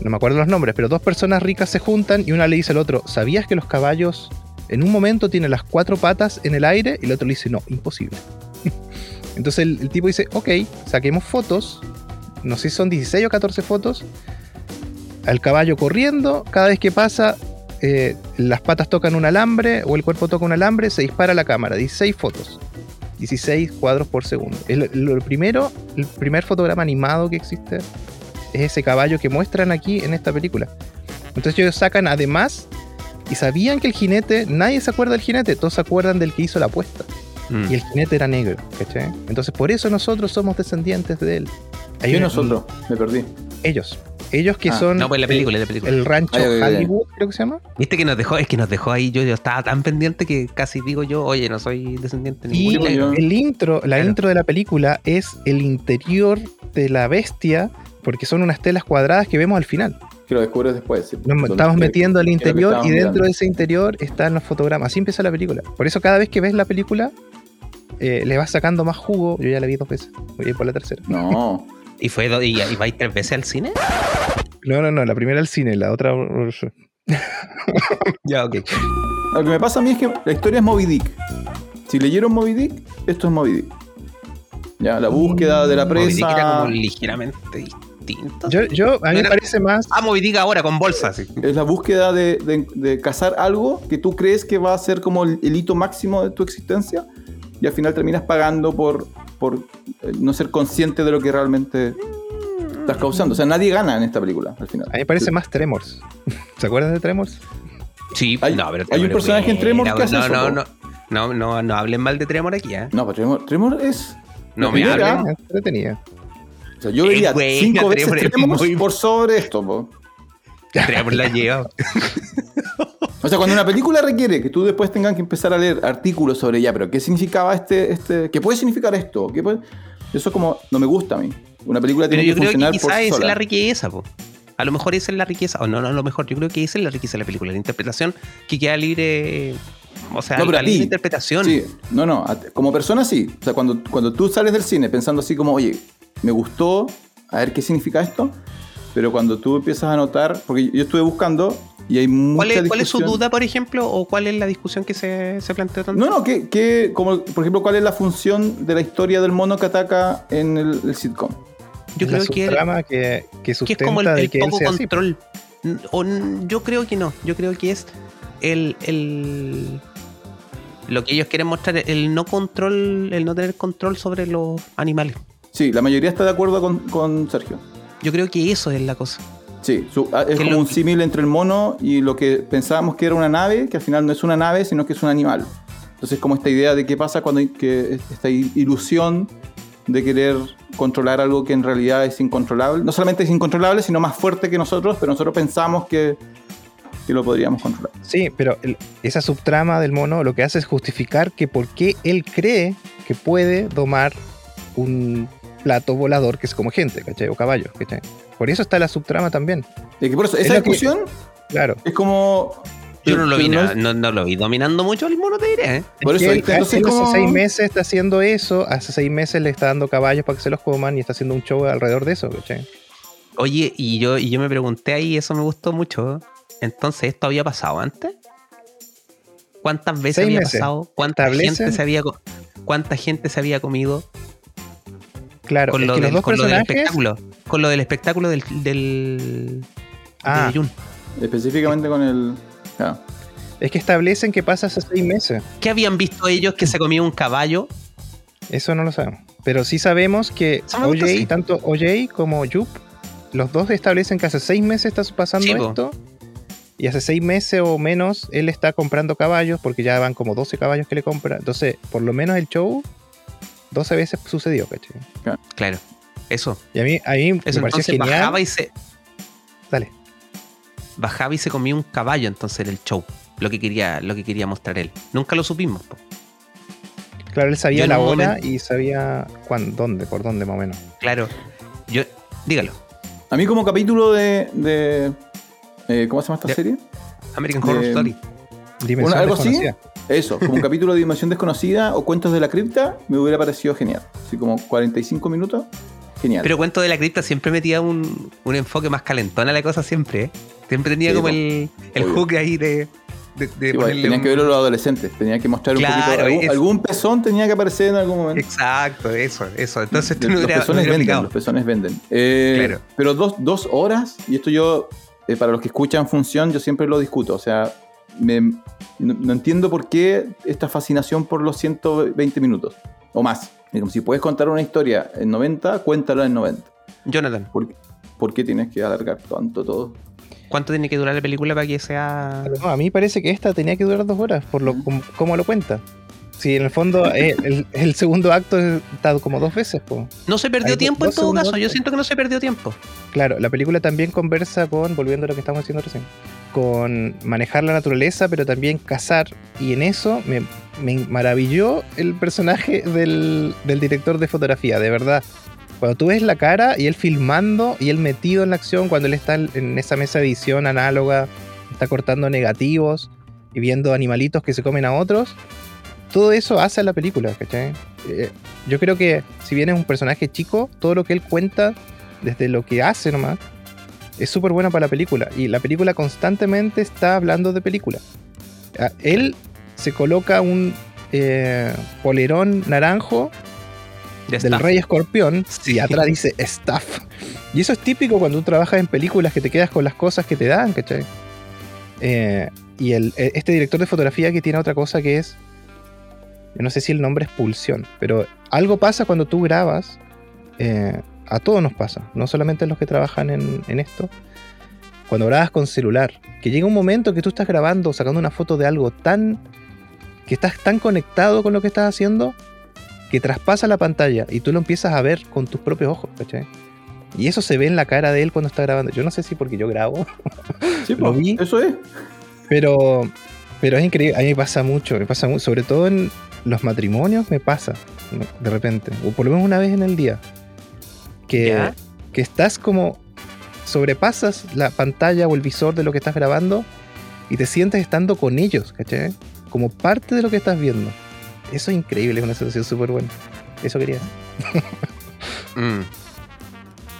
no me acuerdo los nombres, pero dos personas ricas se juntan y una le dice al otro, ¿sabías que los caballos en un momento tienen las cuatro patas en el aire? Y el otro le dice, no, imposible. Entonces el, tipo dice, ok, saquemos fotos, no sé si son 16 o 14 fotos, al caballo corriendo, cada vez que pasa, eh, las patas tocan un alambre o el cuerpo toca un alambre, se dispara la cámara, 16 fotos. 16 cuadros por segundo. El, primero, el primer fotograma animado que existe es ese caballo que muestran aquí en esta película. Entonces ellos sacan además y sabían que el jinete, nadie se acuerda del jinete, todos se acuerdan del que hizo la apuesta. Mm. Y el jinete era negro, ¿cachai? Entonces por eso nosotros somos descendientes de él. Hay ¿Qué una- nosotros? Me perdí. Ellos. Ellos que Ah, son No, pues la película, la película. el rancho. Hollywood, creo que se llama. Viste que nos dejó, es que nos dejó ahí. Yo, yo estaba tan pendiente que casi digo yo, oye, no soy descendiente de Y ningún negro. yo- el intro, la Claro. intro de la película es el interior de la bestia, porque son unas telas cuadradas que vemos al final. Que lo descubres después. Nos estamos metiendo al interior y dentro mirando. de ese interior están los fotogramas. Así empieza la película. Por eso cada vez que ves la película, eh, le vas sacando más jugo. Yo ya la vi dos veces. Voy a ir por la tercera. No. ¿Y fue do- y, y vais tres veces al cine? No, no, no. La primera al cine, la otra... Ya, ok. Lo que me pasa a mí es que la historia es Moby Dick. Si leyeron Moby Dick, esto es Moby Dick. Ya, la búsqueda de la Moby Dick era presa. como ligeramente distinto. Yo, yo, a mí me parece más... Ah, Moby Dick ahora con bolsas. sí. Es la búsqueda de, de- de cazar algo que tú crees que va a ser como el, el hito máximo de tu existencia y al final terminas pagando por, por eh, no ser consciente de lo que realmente estás causando. O sea, nadie gana en esta película al final. A mí me parece más Tremors. ¿Se acuerdan de Tremors? Sí, Hay- no, pero hay un personaje en Tremor buena, que hace no, eso, no, no, no, no, no hablen mal de Tremor aquí, ¿eh? No, pero Tremor, Tremor es. No me hablen. Entretenida. Sea, yo vería cinco veces Tremor muy- por sobre esto. po. Tremor la lleva. O sea, cuando una película requiere que tú después tengas que empezar a leer artículos sobre ya, pero ¿qué significaba este, este, qué puede significar esto? ¿Qué puede- Eso como no me gusta a mí. Una película Pero tiene yo que creo que funcionar por quizás sí esa es la riqueza, po. A lo mejor esa es la riqueza, o no, no, a lo mejor yo creo que esa es la riqueza de la película, la interpretación que queda libre, o sea, No, pero a ti. interpretación. Sí, no, no, como persona sí. O sea, cuando, cuando tú sales del cine pensando así como, oye, me gustó, a ver qué significa esto, pero cuando tú empiezas a notar, porque yo estuve buscando y hay mucha ¿Cuál es, cuál es su discusión- duda, por ejemplo, o cuál es la discusión que se, se planteó tanto? No, no, que, que, como por ejemplo, ¿cuál es la función de la historia del mono que ataca en el, el sitcom? yo la creo que, subtrama que, que que es sustenta como el, el que él poco control. N- O, yo creo que no, yo creo que es el, el lo que ellos quieren mostrar, el no control, el no tener control sobre los animales. Sí, la mayoría está de acuerdo con, con Sergio. Yo creo que eso es la cosa. Sí, su- ah, es como lo- un símil entre el mono y lo que pensábamos que era una nave, que al final no es una nave, sino que es un animal. Entonces, como esta idea de qué pasa cuando hay que esta ilusión de querer controlar algo que en realidad es incontrolable. No solamente es incontrolable, sino más fuerte que nosotros, pero nosotros pensamos que, que lo podríamos controlar. Sí, pero el- esa subtrama del mono lo que hace es justificar que por qué él cree que puede domar un plato volador que es como gente, ¿cachai? O caballo, ¿cachai? Por eso está la subtrama también. Y que por eso, Es esa que- discusión Claro. es como. Yo no lo vi no, no lo vi dominando mucho el mono, te diré. ¿eh? Por Es eso, que hace como- seis meses está haciendo eso, hace seis meses le está dando caballos para que se los coman y está haciendo un show alrededor de eso, ¿cachai? Oye, y yo, y yo me pregunté ahí, eso me gustó mucho. Entonces, ¿esto había pasado antes? ¿Cuántas veces Seis había meses. pasado? ¿Cuánta Establecen- gente, se había, ¿Cuánta gente se había comido Claro, con, es lo que del, los dos con lo del espectáculo? Con lo del espectáculo del, del Ah, de Jun. Específicamente con el. claro. es que establecen que pasa hace seis meses. ¿Qué habían visto ellos que se comía un caballo? Eso no lo sabemos. Pero sí sabemos que OJ, sí. tanto OJ como Jup, los dos establecen que hace seis meses está pasando esto. Y hace seis meses o menos él está comprando caballos porque ya van como 12 caballos que le compra. Entonces, por lo menos el show 12 veces sucedió, ¿cachai? Claro, eso. Y a mí, a mí me Eso pareció entonces genial. bajaba y se. Dale. Bajaba y se comía un caballo entonces en el show. Lo que quería, lo que quería mostrar él. Nunca lo supimos. po. Claro, él sabía Yo la hora momento- y sabía cuándo, dónde, por dónde más o menos. Claro. Yo, dígalo. A mí, como capítulo de. de eh, ¿Cómo se llama esta De- serie? American Horror Story. Una- algo así. Eso, como un capítulo de Dimensión Desconocida o Cuentos de la Cripta, me hubiera parecido genial. Así como 45 minutos, genial. Pero Cuento de la Cripta siempre metía un, un enfoque más calentón a la cosa siempre. ¿eh? Siempre tenía Sí, como el, el hook ahí de, de, de Sí, bueno, ponerle tenían un- que verlo los adolescentes, tenía que mostrar un poquito. Algún, pezón tenía que aparecer en algún momento. Exacto, eso, eso. Entonces tú no los no pezones hubiera venden, los pezones venden. Eh, Claro. Pero dos, dos horas, y esto yo, eh, para los que escuchan Función, yo siempre lo discuto. O sea, me- no, no entiendo por qué esta fascinación por los 120 minutos o más. Es como si puedes contar una historia en 90, cuéntala en 90. Jonathan, ¿Por, por qué tienes que alargar tanto todo? ¿Cuánto tiene que durar la película para que sea.? No, a mí parece que esta tenía que durar dos horas, por lo com- cómo lo cuenta. Sí, en el fondo, eh, el, el segundo acto está como dos veces, po. No se perdió Hay tiempo en dos todo segundos caso. Yo siento que no se perdió tiempo. Claro, la película también conversa con, volviendo a lo que estamos haciendo recién, con manejar la naturaleza, pero también cazar. Y en eso me, me maravilló el personaje del, del director de fotografía, de verdad. Cuando tú ves la cara y él filmando y él metido en la acción, cuando él está en esa mesa de edición análoga, está cortando negativos y viendo animalitos que se comen a otros, todo eso hace a la película, ¿cachai? Eh, yo creo que si bien es un personaje chico, todo lo que él cuenta desde lo que hace nomás, es súper buena para la película. Y la película constantemente está hablando de película. Ah, Él se coloca un eh, polerón naranjo Ya del. Rey Escorpión Sí. y atrás dice Staff. Y eso es típico cuando tú trabajas en películas que te quedas con las cosas que te dan, ¿cachai? Eh, y el, este director de fotografía que tiene otra cosa que es. Yo no sé si el nombre es pulsión, pero algo pasa cuando tú grabas. eh, a todos nos pasa, no solamente a los que trabajan en, en esto. Cuando grabas con celular, que llega un momento que tú estás grabando, sacando una foto de algo tan. que estás tan conectado con lo que estás haciendo, que traspasa la pantalla y tú lo empiezas a ver con tus propios ojos, ¿cachai? Y eso se ve en la cara de él cuando está grabando. Yo no sé si porque yo grabo, Sí, Lo vi. eso es. pero, pero es increíble. A mí me pasa mucho, me pasa mucho. Sobre todo en los matrimonios me pasa de repente, o por lo menos una vez en el día, que, ¿Ya? que estás como sobrepasas la pantalla o el visor de lo que estás grabando y te sientes estando con ellos, ¿cachai? Como parte de lo que estás viendo. Eso es increíble, es una sensación súper buena. Eso quería. Mm.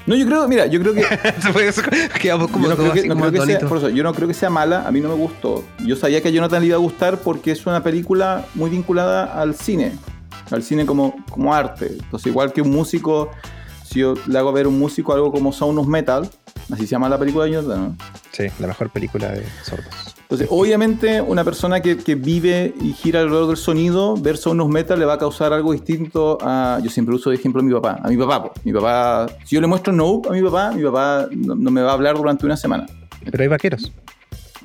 No, yo creo, mira, yo creo que. Quedamos como yo no, creo que, así no como creo que sea, por eso, yo no creo que sea mala, a mí no me gustó. Yo sabía que a Jonathan le iba a gustar porque es una película muy vinculada al cine, al cine como, como arte. Entonces, igual que un músico, si yo le hago ver a un músico algo como Sound of Metal, así se llama la película de Jonathan, ¿no? Sí, la mejor película de sordos. Entonces, obviamente, una persona que, que vive y gira alrededor del sonido, ver Sound of Metal le va a causar algo distinto a. Yo siempre uso de ejemplo a mi papá. A mi papá, po. mi papá. Si yo le muestro Nope a mi papá, mi papá no, no me va a hablar durante una semana. Pero hay vaqueros.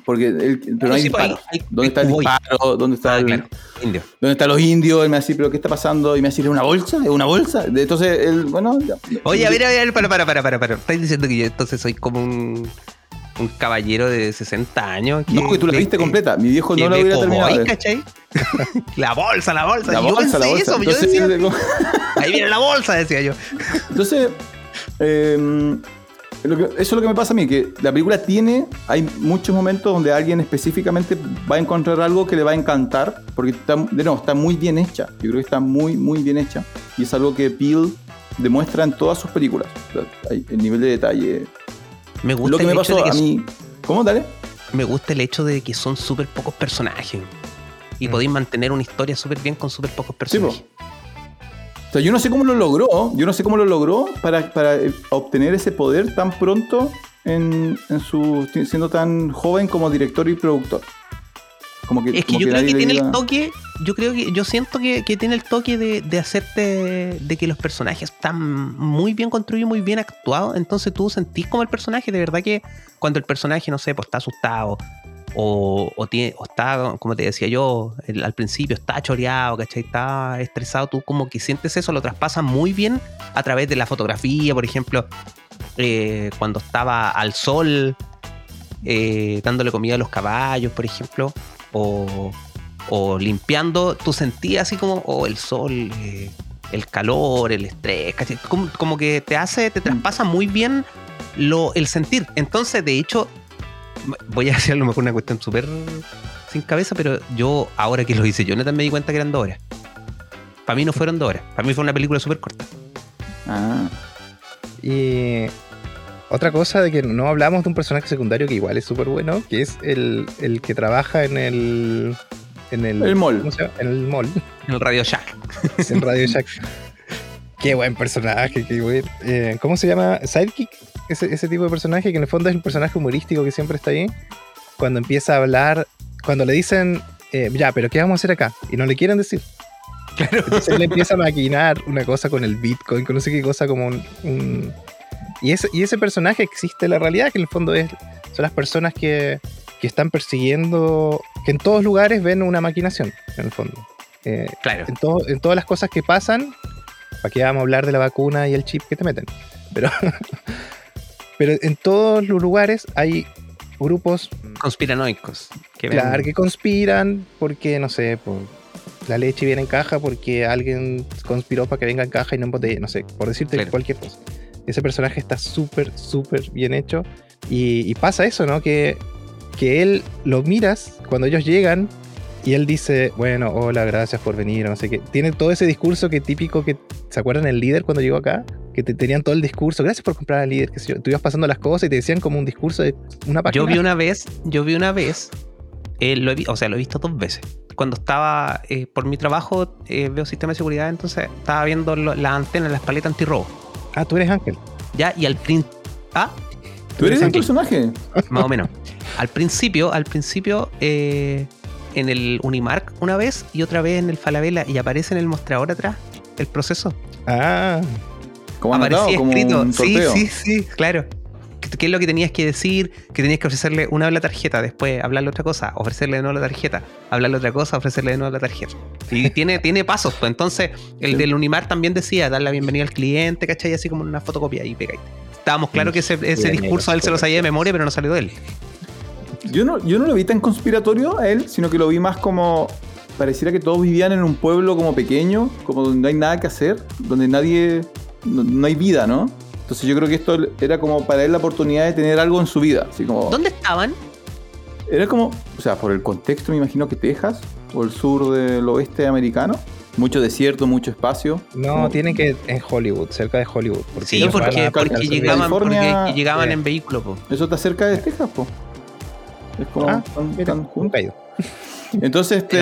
Porque él- pero no hay Sí, pues, disparos. hay- hay- ¿Dónde está el disparo? ¿Dónde está Ah, el- claro. Indio. ¿Dónde están los indios? Él me va a decir, ¿pero qué está pasando? Y me va a decir, ¿es una bolsa? ¿Es una bolsa? Entonces, él, bueno. ya. Oye, a ver, a ver, para, para, para, para, para. ¿Estáis diciendo que yo entonces soy como un, un caballero de 60 años? No, que tú la viste completa. Mi viejo no la hubiera terminado. ver. ¿cachai? la bolsa, la bolsa. La yo bolsa, la bolsa. eso, yo Entonces, decía, de- ahí viene la bolsa, decía yo. Entonces, eh, lo que- eso es lo que me pasa a mí, que la película tiene, hay muchos momentos donde alguien específicamente va a encontrar algo que le va a encantar, porque está, de nuevo, está muy bien hecha. Yo creo que está muy, muy bien hecha. Y es algo que Peel demuestra en todas sus películas. El nivel de detalle. Me gusta Lo que el me hecho de pasó que a mí... ¿Cómo? Dale. me gusta el hecho de que son súper pocos personajes. Y Mm. podéis mantener una historia súper bien con súper pocos personajes. O sea, yo no sé cómo lo logró, yo no sé cómo lo logró para, para eh, obtener ese poder tan pronto en, en su siendo tan joven como director y productor. Como que, es que como yo creo que tiene el toque, yo creo que, yo siento que, que tiene el toque de, de hacerte, de que los personajes están muy bien construidos, muy bien actuados, entonces tú sentís como el personaje, de verdad que cuando el personaje, no sé, pues está asustado, o, o, tiene, o está, como te decía yo, el- al principio está choreado, ¿cachai? Está estresado, tú como que sientes eso, lo traspasas muy bien a través de la fotografía, por ejemplo, eh, cuando estaba al sol, eh, dándole comida a los caballos, por ejemplo, o, o limpiando, tú sentías así como, oh, el sol, eh, el calor, el estrés. Como, como que te hace, te traspasa muy bien lo, el sentir. Entonces, de hecho, voy a decir a lo mejor una cuestión súper sin cabeza, pero yo, ahora que lo hice yo, neta me di cuenta que eran dos horas. Para mí no fueron dos horas, para mí fue una película súper corta. Ah, Y otra cosa de que no hablamos de un personaje secundario que igual es súper bueno, que es el, el que trabaja en el. En el, El mall. ¿cómo se llama? En el mall, En el Radio Shack. en Radio Shack. Qué buen personaje, qué buen. eh, ¿Cómo se llama? Sidekick. Ese, ese tipo de personaje que en el fondo es el personaje humorístico que siempre está ahí. Cuando empieza a hablar, cuando le dicen, eh, ya, pero ¿qué vamos a hacer acá? Y no le quieren decir. Claro. Entonces él empieza a maquinar una cosa con el Bitcoin, con no sé qué cosa como un... un- Y, ese, y ese personaje existe en la realidad, que en el fondo es son las personas que, que están persiguiendo, que en todos lugares ven una maquinación, en el fondo. Eh, Claro. en, todo- en todas las cosas que pasan, ¿para qué vamos a hablar de la vacuna y el chip que te meten? Pero, pero en todos los lugares hay grupos Conspiranoicos. Que ven- claro, que conspiran porque, no sé, por la leche viene en caja porque alguien conspiró para que venga en caja y no en botella, no sé, por decirte Claro. cualquier cosa. Ese personaje está súper, súper bien hecho y, y pasa eso, ¿no? Que, que él lo miras cuando ellos llegan y él dice, bueno, hola, gracias por venir, no sé qué. Tiene todo ese discurso que típico que, ¿se acuerdan el líder cuando llegó acá? Que te tenían todo el discurso, gracias por comprar al líder, que sé yo. Tú ibas pasando las cosas y te decían como un discurso de una página. Yo vi una vez, yo vi una vez, eh, lo he o sea, lo he visto dos veces. Cuando estaba eh, por mi trabajo, eh, veo sistema de seguridad, entonces estaba viendo lo- las antenas, las paletas antirrobo. Ah, tú eres Ángel. Ya, y al principio. Ah, ¿Tú eres el personaje? más o menos. Al principio, al principio, eh, en el Unimark una vez y otra vez en el Falabella y aparece en el mostrador atrás el proceso. Ah, Como Aparecía como escrito. un Sí, sí, sí, claro. ¿Qué, es lo que tenías que decir? Que tenías que ofrecerle una vez la tarjeta, después hablarle otra cosa, ofrecerle de nuevo la tarjeta, hablarle otra cosa, ofrecerle de nuevo la tarjeta. Y tiene, tiene pasos, pues entonces el del Unimar también decía dar la bienvenida al cliente, ¿cachai? Así como una fotocopia y pegáis. Estábamos claros que ese, ese discurso a él se lo sabía de memoria, pero no salió de él. Yo no, yo no lo vi tan conspiratorio a él, sino que lo vi más como. Pareciera que todos vivían en un pueblo como pequeño, como donde no hay nada que hacer, donde nadie. No, no hay vida, ¿no? Entonces yo creo que esto era como para él la oportunidad de tener algo en su vida. Así como. ¿Dónde estaban? Era como. O sea, por el contexto me imagino que Texas o el sur del oeste americano. Mucho desierto, mucho espacio. no, Como- tienen que en Hollywood, cerca de Hollywood. Sí, porque, llegaban, porque California- llegaban Sí. en vehículo. po. Eso está cerca de Texas, po. Es como. Ah, tan- mira, tan nunca junto. he ido. Entonces, en este.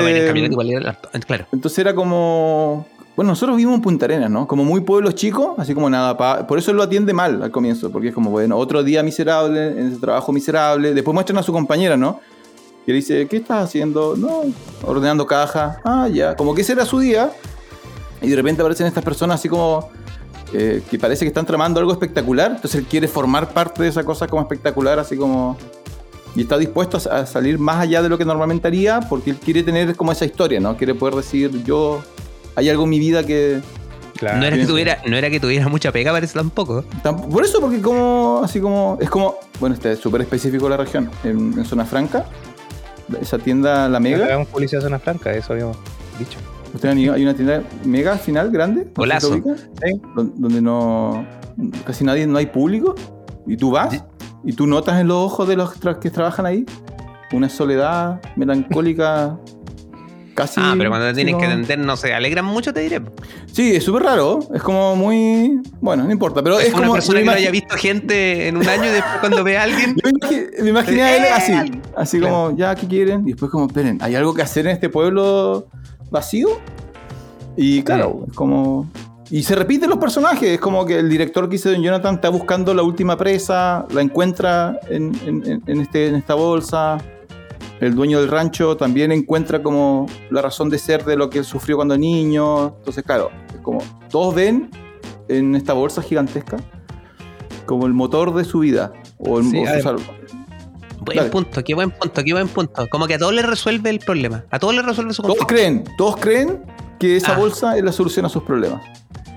igual era Claro. Entonces era como. Bueno, nosotros vivimos en Punta Arenas, ¿no? Como muy pueblo chico, así como nada. Por eso lo atiende mal al comienzo, porque es como, bueno, otro día miserable, en ese trabajo miserable. Después muestran a su compañera, ¿no? Y él dice, ¿qué estás haciendo? No, ordenando caja. Ah, ya. Como que ese era su día. Y de repente aparecen estas personas así como. eh, que parece que están tramando algo espectacular. Entonces él quiere formar parte de esa cosa como espectacular, así como. Y está dispuesto a salir más allá de lo que normalmente haría porque él quiere tener como esa historia, ¿no? Quiere poder decir, yo. Hay algo en mi vida que. Claro. No era, que tuviera, no era que tuviera mucha pega, parece tampoco. Tamp- Por eso, porque como. Así como. Es como. Bueno, este es súper específico la región. En, en Zona Franca. Esa tienda, la Mega. Hagamos publicidad zona franca, eso habíamos dicho. Ustedes han ido- hay una tienda Mega al final, grande. Golazo. Sí. Donde no. Casi nadie, no hay público. Y tú vas. Sí. Y tú notas en los ojos de los tra- que trabajan ahí. Una soledad melancólica. Casi. Ah, pero cuando te tienes que atender, no se alegran mucho, te diré. Sí, es súper raro. Es como muy. Bueno, no importa. Pero es, Es una como. persona que no haya visto gente en un año y después cuando ve a alguien. yo me imagi- me imaginé a él ¡Eh! así. Así como, ya, ¿qué quieren? Y después, como, esperen, ¿hay algo que hacer en este pueblo vacío? Y claro, es como. Y se repiten los personajes. Es como que el director que hizo Don Jonathan está buscando la última presa, la encuentra en, en- en- en este, en esta bolsa. El dueño del rancho también encuentra como la razón de ser de lo que él sufrió cuando niño. Entonces, claro, es como todos ven en esta bolsa gigantesca como el motor de su vida. O el, Sí, o su Buen Dale. punto, qué buen punto, qué buen punto. Como que a todos les resuelve el problema. A todos les resuelve su Todos conflicto. creen, todos creen que esa Ah. bolsa es la solución a sus problemas.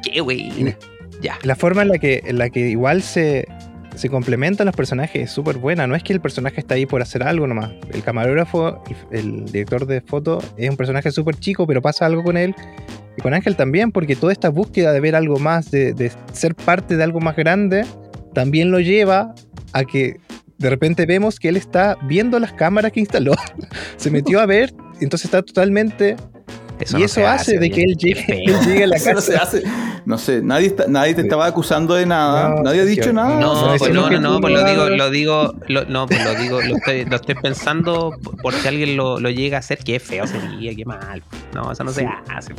Qué buena. Ya. La forma en la que, en la que igual se, se complementan los personajes es súper buena. No es que el personaje está ahí por hacer algo nomás. El camarógrafo, el, director de foto, es un personaje súper chico, pero pasa algo con él. Y con Ángel también, porque toda esta búsqueda de ver algo más, de, de ser parte de algo más grande, también lo lleva a que de repente vemos que él está viendo las cámaras que instaló. se metió a ver, entonces está totalmente... y no eso hace de que él llegue, él llegue a la Eso no se casa. hace. No sé, nadie, está- nadie te estaba acusando de nada, No, nadie ha dicho nada. No, o sea, pues no, no, no, pues no lo digo, lo digo, lo- no, pues lo digo, lo estoy, lo estoy pensando por si alguien lo, lo llega a hacer, qué feo sería, qué mal. No, eso no se hace.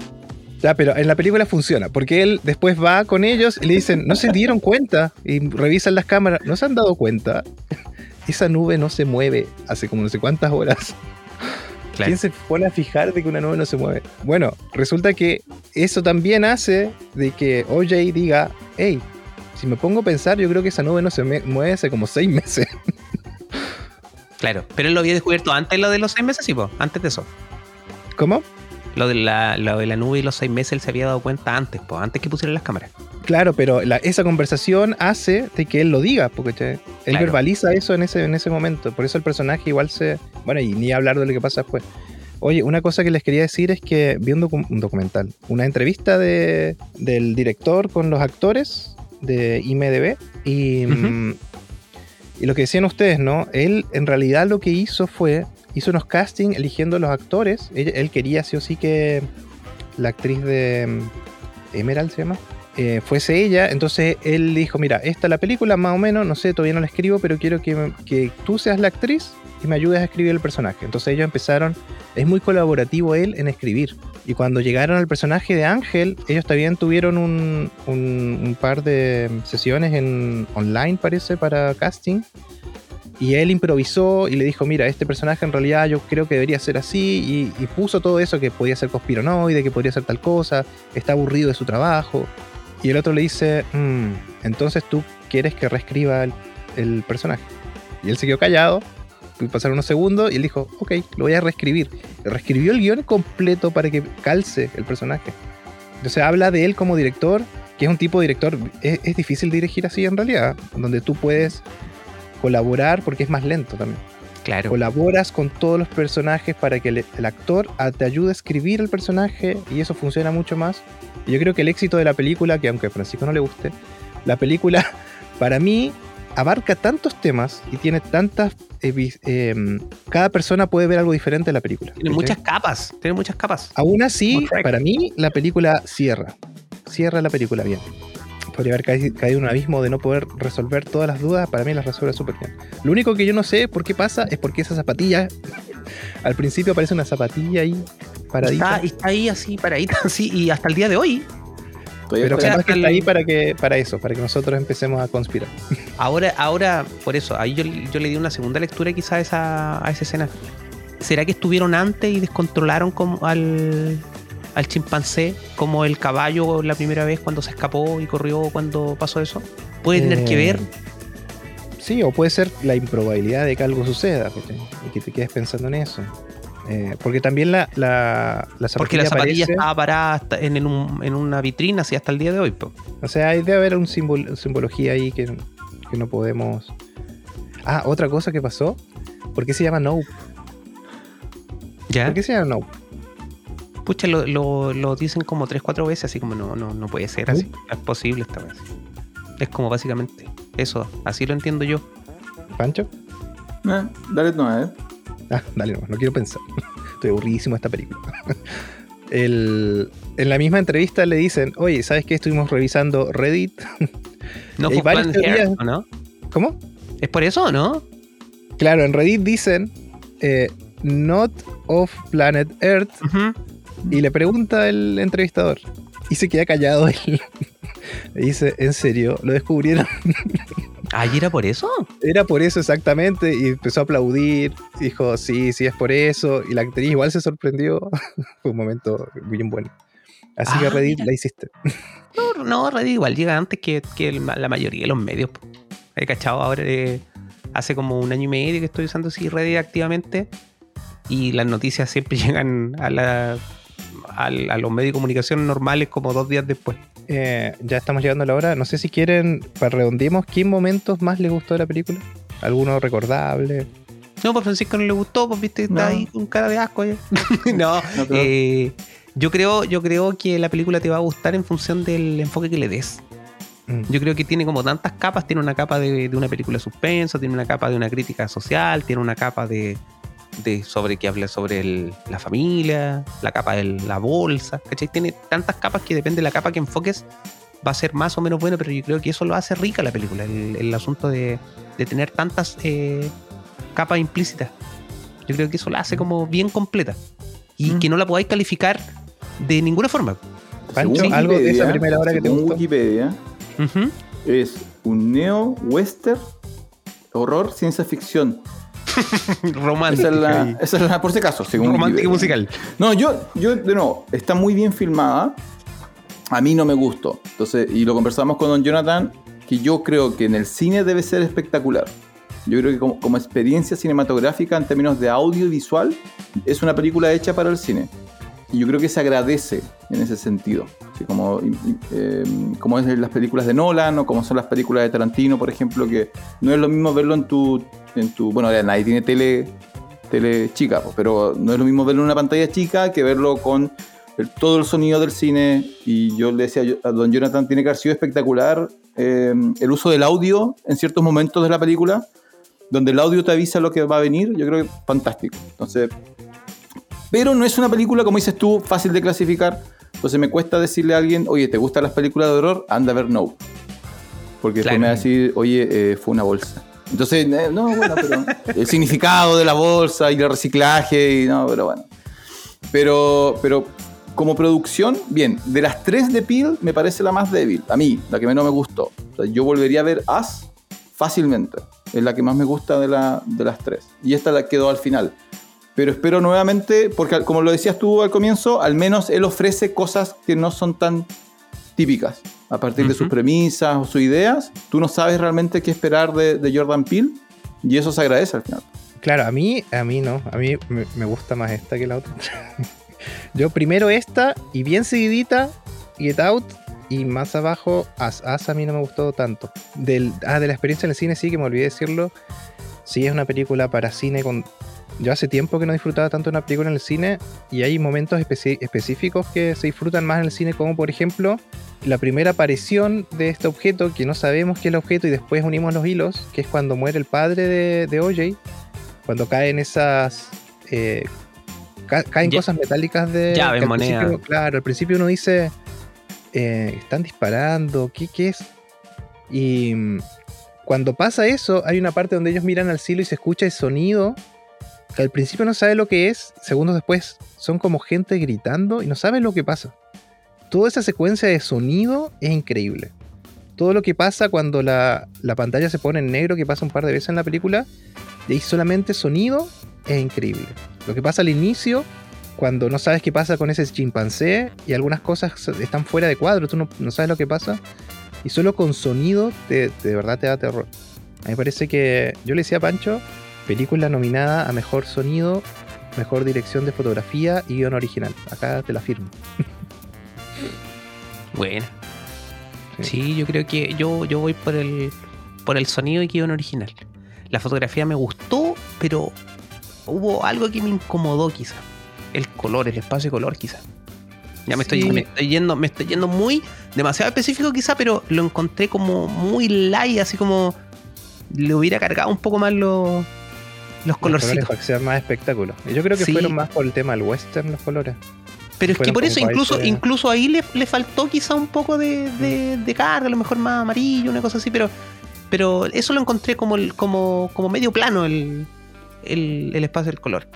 Ya, pero en la película funciona, porque él después va con ellos y le dicen, no se dieron cuenta, y revisan las cámaras, no se han dado cuenta. Esa nube no se mueve hace como no sé cuántas horas. Claro. ¿Quién se pone a fijar de que una nube no se mueve? Bueno, resulta que eso también hace de que OJ diga, hey, si me pongo a pensar, yo creo que esa nube no se mueve hace como seis meses. Claro, pero él lo había descubierto antes lo de los seis meses, sí, po, antes de eso. ¿Cómo? Lo de, la, lo de la nube y los seis meses él se había dado cuenta antes, po, antes que pusieran las cámaras. Claro, pero la- esa conversación hace de que él lo diga, porque él Claro. verbaliza eso en ese, en ese momento. Por eso el personaje igual se. Bueno, y ni hablar de lo que pasa después. Oye, una cosa que les quería decir es que vi un, docu- un documental, una entrevista de, del director con los actores de IMDB y, mm, y lo que decían ustedes, ¿no? Él en realidad lo que hizo fue, hizo unos castings eligiendo los actores. Él, él quería sí o sí que la actriz de mm, Emerald se llama, eh, fuese ella. Entonces él dijo, mira, esta es la película más o menos, no sé, todavía no la escribo, pero quiero que, que tú seas la actriz y me ayudes a escribir el personaje. Entonces ellos empezaron, es muy colaborativo él en escribir. Y cuando llegaron al personaje de Ángel, ellos también tuvieron un par de sesiones en online, parece, para casting. Y él improvisó y le dijo, mira, este personaje en realidad yo creo que debería ser así. Y, y puso todo eso, que podía ser conspiranoide, que podría ser tal cosa, está aburrido de su trabajo. Y el otro le dice, "Mm, entonces tú quieres que reescriba el, personaje. Y él se quedó callado, pasaron unos segundos y él dijo, ok, lo voy a reescribir. Reescribió el guion completo para que calce el personaje. Entonces habla de él como director, que es un tipo de director, es, es difícil dirigir así en realidad, donde tú puedes colaborar porque es más lento también. Claro. Colaboras con todos los personajes para que el, el actor a- te ayude a escribir el personaje y eso funciona mucho más. Y yo creo que el éxito de la película, que aunque a Francisco no le guste, la película para mí abarca tantos temas y tiene tantas... eh, em, cada persona puede ver algo diferente de la película. Tiene muchas capas, tiene muchas capas. Aún así, para mí, la película cierra. Cierra la película bien. Podría haber caído, caído en un abismo de no poder resolver todas las dudas. Para mí las resuelve súper bien. Lo único que yo no sé por qué pasa es porque esa zapatilla. Al principio aparece una zapatilla ahí paradita. Está, está ahí así, paradita, así, y hasta el día de hoy. Pero capaz que está ahí para, que, para eso, para que nosotros empecemos a conspirar. Ahora, ahora, por eso, ahí yo, yo le di una segunda lectura quizá a esa, a esa escena. ¿Será que estuvieron antes y descontrolaron como al, al chimpancé como el caballo la primera vez cuando se escapó y corrió cuando pasó eso? ¿Puede tener que Eh, ver? Sí, o puede ser la improbabilidad de que algo suceda y que te quedes pensando en eso. Eh, porque también la, la, la zapatilla Porque la zapatilla aparece- estaba parada hasta en, en un- en una vitrina así hasta el día de hoy. po. O sea, hay debe haber un símbolo, simbología ahí que, que no podemos. Ah, otra cosa que pasó. ¿Por qué se llama Nope? ¿Ya? ¿Por qué se llama Nope? Pucha, lo, lo- lo dicen como tres, cuatro veces, así como no, no, no puede ser así. No es posible esta vez. Es como básicamente eso, así lo entiendo yo. ¿Pancho? Eh, dale no, eh. Ah, dale, no, no quiero pensar. Estoy aburridísimo de esta película. El- en la misma entrevista le dicen, oye, ¿sabes qué? Estuvimos revisando Reddit. No Hay fue varias Planet Earth, teorías. ¿o no? ¿Cómo? ¿Es por eso o no? Claro, en Reddit dicen, eh, not of planet Earth. Ujú. Y le pregunta el entrevistador. Y se queda callado él. Le dice, ¿en serio? ¿Lo descubrieron? Ah, ¿y era por eso? Era por eso exactamente. Y empezó a aplaudir. Dijo, sí, sí, es por eso. Y la actriz igual se sorprendió. Fue un momento bien bueno. Así que Ah, Reddit mira. la hiciste. No, no, Reddit igual llega antes que, que la mayoría de los medios. He cachado ahora, eh, hace como un año y medio que estoy usando sí Reddit activamente. Y las noticias siempre llegan a, la, al- a los medios de comunicación normales como dos días después. Eh, ya estamos llegando a la hora. No sé si quieren, para redondeemos, ¿qué momentos más les gustó de la película? ¿Alguno recordable? No, pues Francisco no le gustó, pues viste, está No. ahí con cara de asco. ya. no, No, pero- eh, yo creo, yo creo que la película te va a gustar en función del enfoque que le des. Mm. Yo creo que tiene como tantas capas. Tiene una capa de, de una película de suspenso, tiene una capa de una crítica social, tiene una capa de, de sobre que habla sobre el- la familia, la capa de la bolsa, ¿cachai? Tiene tantas capas que depende de la capa que enfoques, va a ser más o menos bueno, pero yo creo que eso lo hace rica la película, el, el asunto de, de tener tantas eh, capas implícitas. Yo creo que eso la hace como bien completa y Mm. que no la podáis calificar de ninguna forma. Pancho, Según algo de esa Wikipedia- primera hora que te según gustó. Wikipedia, es un neo-western horror ciencia ficción. Romántica. Esa es la, y- esa es la- por si acaso, según romántica y musical. No, yo, yo, de nuevo, está muy bien filmada. A mí no me gustó. Entonces, y lo conversamos con Don Jonathan, que yo creo que en el cine debe ser espectacular. Yo creo que como, como experiencia cinematográfica en términos de audio y visual, es una película hecha para el cine. Y yo creo que se agradece en ese sentido. Así como, eh, como es en las películas de Nolan o como son las películas de Tarantino, por ejemplo, que no es lo mismo verlo en tu. En tu bueno, nadie tiene tele, tele chica, pero no es lo mismo verlo en una pantalla chica que verlo con el- todo el sonido del cine. Y yo le decía a Don Jonathan, tiene que haber sido espectacular eh, el uso del audio en ciertos momentos de la película, donde el audio te avisa lo que va a venir. Yo creo que fantástico. Entonces, pero no es una película, como dices tú, fácil de clasificar. Entonces me cuesta decirle a alguien, oye, ¿te gustan las películas de horror? Anda a ver No. Porque después Claro. me va a decir, oye, eh, fue una bolsa. Entonces, eh, no, bueno, pero el significado de la bolsa y el reciclaje, y no, pero bueno. Pero, pero como producción, bien, de las tres de Peel me parece la más débil, a mí, la que menos me gustó. O sea, yo volvería a ver Us fácilmente. Es la que más me gusta de, la, de las tres. Y esta la quedó al final. Pero espero nuevamente, porque como lo decías tú al comienzo, al menos él ofrece cosas que no son tan típicas. A partir de sus premisas o sus ideas, tú no sabes realmente qué esperar de, de Jordan Peele y eso se agradece al final. Claro, a mí, a mí no. A mí me, me gusta más esta que la otra. Yo primero esta y bien seguidita, Get Out. Y más abajo, As. As a mí no me gustó tanto. Del, ah, de la experiencia en el cine, sí, que me olvidé decirlo. Sí, es una película para cine con. Yo hace tiempo que no disfrutaba tanto de una película en el cine y hay momentos específicos que se disfrutan más en el cine, como por ejemplo la primera aparición de este objeto que no sabemos qué es el objeto y después unimos los hilos, que es cuando muere el padre de, de OJ, cuando caen esas... eh, ca- caen Ya- cosas metálicas de... al moneda. Claro, al principio uno dice, eh, están disparando, ¿qué, qué es? Y mm, cuando pasa eso, hay una parte donde ellos miran al cielo y se escucha el sonido que al principio no sabe lo que es, segundos después son como gente gritando y no saben lo que pasa. Toda esa secuencia de sonido es increíble. Todo lo que pasa cuando la, la pantalla se pone en negro, que pasa un par de veces en la película, y solamente sonido, es increíble. Lo que pasa al inicio, cuando no sabes qué pasa con ese chimpancé y algunas cosas están fuera de cuadro, tú no, no sabes lo que pasa, y solo con sonido te- de verdad te da terror. A mí me parece que, yo le decía a Pancho, película nominada a mejor sonido, mejor dirección de fotografía y guion original. Acá te la firmo. Bueno. Sí. Sí, yo creo que yo, yo voy por el, por el sonido y guion original. La fotografía me gustó, pero hubo algo que me incomodó quizá. El color, el espacio de color quizá. Ya me, Sí. estoy, me estoy yendo, me estoy yendo muy, demasiado específico quizá, pero lo encontré como muy light, así como le hubiera cargado un poco más los, los Los colores colorcitos. para que sea más espectáculo. Yo creo que Sí. fueron más por el tema del western los colores. Pero es que por eso, incluso, incluso ahí le, le faltó quizá un poco de, de, de carga, a lo mejor más amarillo, una cosa así, pero, pero eso lo encontré como, el- como, como medio plano el, el, el espacio del color.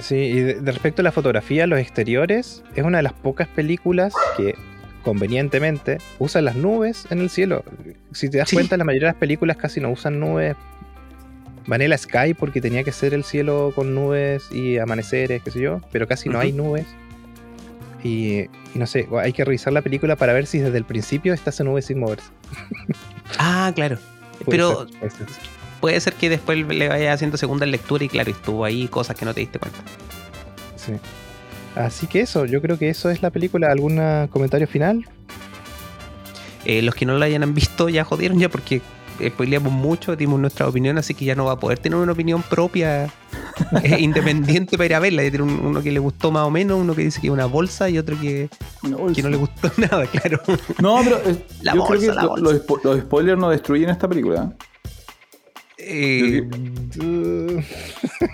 Sí, y de, respecto a la fotografía, los exteriores, es una de las pocas películas que convenientemente usan las nubes en el cielo. Si te das Sí. cuenta, la mayoría de las películas casi no usan nubes. Vanilla Sky porque tenía que ser el cielo con nubes y amaneceres, qué sé yo, pero casi no hay nubes. Y, y no sé, hay que revisar la película para ver si desde el principio está esa nube sin moverse. Ah, claro. Puede Pero ser, puede ser. puede ser que después le vaya haciendo segunda lectura y claro, estuvo ahí cosas que no te diste cuenta. Sí. Así que eso, yo creo que eso es la película. ¿Algún comentario final? Eh, los que no la hayan visto ya jodieron ya porque spoileamos mucho, dimos nuestra opinión, así que ya no va a poder tener una opinión propia eh, independiente para ir a verla. Ya tiene un- uno que le gustó más o menos, uno que dice que es una bolsa y otro que, No, que no le gustó nada, claro. No, pero eh, La yo creo bolsa, que la lo- bolsa. los, spo- los spoilers no destruyen esta película. Eh,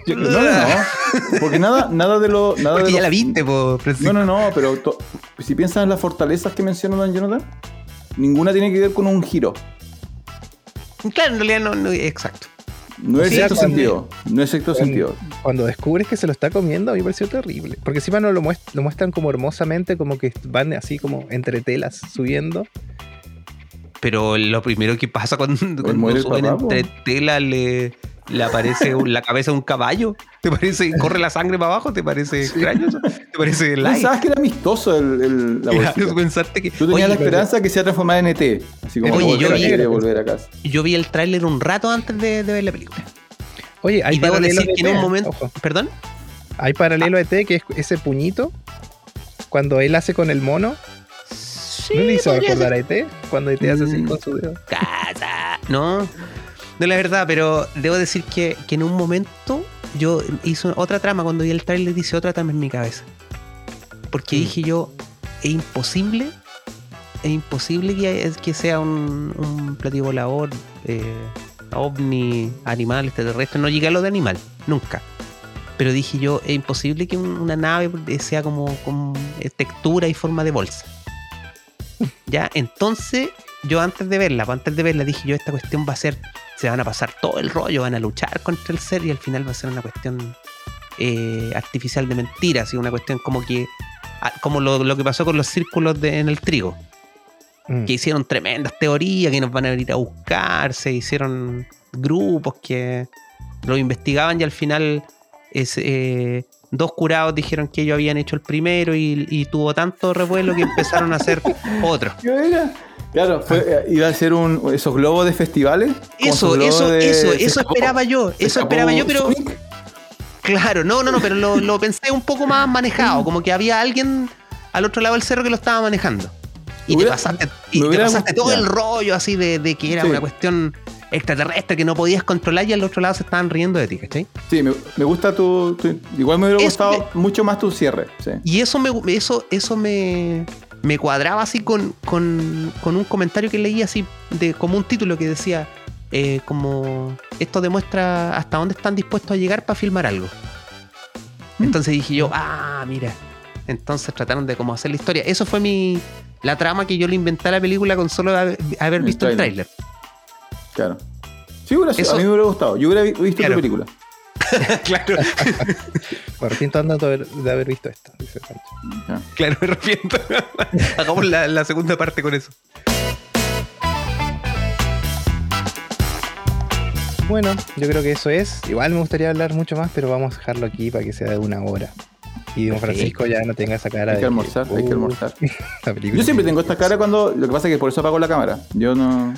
Yo- no, no, no. Porque nada, nada de lo. Nada porque de ya lo- la viste, po. No, no, no, pero to- si piensas en las fortalezas que menciona Don Jonathan, ninguna tiene que ver con un giro. Claro, en realidad no, no- exacto. No es Sí, sexto cuando- sentido. No es sexto cuando- sentido. cuando descubres que se lo está comiendo, a mí me pareció terrible. Porque encima no lo, muest- lo muestran como hermosamente, como que van así como entre telas subiendo. Pero lo primero que pasa cuando, cuando muere el suben entre telas le, le aparece un- la cabeza de un caballo. ¿Te parece corre la sangre para abajo? ¿Te parece extraño? ¿Te parece light? Pensabas que era amistoso el, el- la Claro, bolsita. pensaste que. Tú tenías Oye, la esperanza que se iba a transformar en ET. Así como Oye, volver yo a vi- quiere volver a casa. yo vi el tráiler un rato antes de, de ver la película. Oye, hay y debo decir que de en un ET, momento. ojo. ¿Perdón? Hay paralelo a ET que es ese puñito. Cuando él hace con el mono. Sí, ¿No le hizo podría recordar a ET? Cuando ET hace así Mm. con su dedo. casa. No, no la verdad, pero debo decir que, que en un momento yo hice otra trama, cuando vi el trailer hice otra trama en mi cabeza. Porque Mm. dije yo, es imposible, es imposible que, que sea un, un platillo volador, eh, ovni, animal, extraterrestre, no llegué a lo de animal, nunca. Pero dije yo, es imposible que un- una nave sea como con textura y forma de bolsa. Ya, entonces yo antes de verla, antes de verla dije yo, esta cuestión va a ser, se van a pasar todo el rollo, van a luchar contra el ser y al final va a ser una cuestión eh, artificial de mentiras y una cuestión como que, ah, como lo, lo que pasó con los círculos de- en el trigo, Mm. que hicieron tremendas teorías que nos van a venir a buscar, se hicieron grupos que lo investigaban y al final es, eh, dos curados dijeron que ellos habían hecho el primero y, y tuvo tanto revuelo que empezaron a hacer otro. Claro, fue- eh, iba a ser un, esos globos de festivales. Eso, eso, de- eso, eso escapó- esperaba yo, eso esperaba yo, pero Sonic. claro, no, no, no, pero lo, lo pensé un poco más manejado, como que había alguien al otro lado del cerro que lo estaba manejando. Y te pasaste, y te pasaste todo el rollo así de, de que era Sí. una cuestión extraterrestre que no podías controlar y al otro lado se estaban riendo de ti, ¿cachai? Sí, me, me gusta tu, tu- Igual me hubiera Eso gustado mucho más tu cierre. Sí. Y eso me, eso, eso me, me cuadraba así con, con, con un comentario que leí así, de, como un título que decía, eh, como esto demuestra hasta dónde están dispuestos a llegar para filmar algo. Entonces dije yo, ah, mira. Entonces trataron de como hacer la historia. Eso fue mi la trama que yo le inventé a la película con solo haber, visto el tráiler. Claro. Sí, hubiera sido- Eso- a mí me hubiera gustado. Yo hubiera vi- visto Claro. película. claro, Me arrepiento tanto de haber, de haber visto esto. dice Pancho. Claro, me arrepiento. Hagamos la, la segunda parte con eso. Bueno, yo creo que eso es. Igual me gustaría hablar mucho más, pero vamos a dejarlo aquí para que sea de una hora. Y don. Francisco ya no tenga esa cara Hay de que almorzar, hay que "Uh, almorzar. la película". Yo siempre tengo esta cara cuando. Lo que pasa es que por eso apago la cámara. Yo no.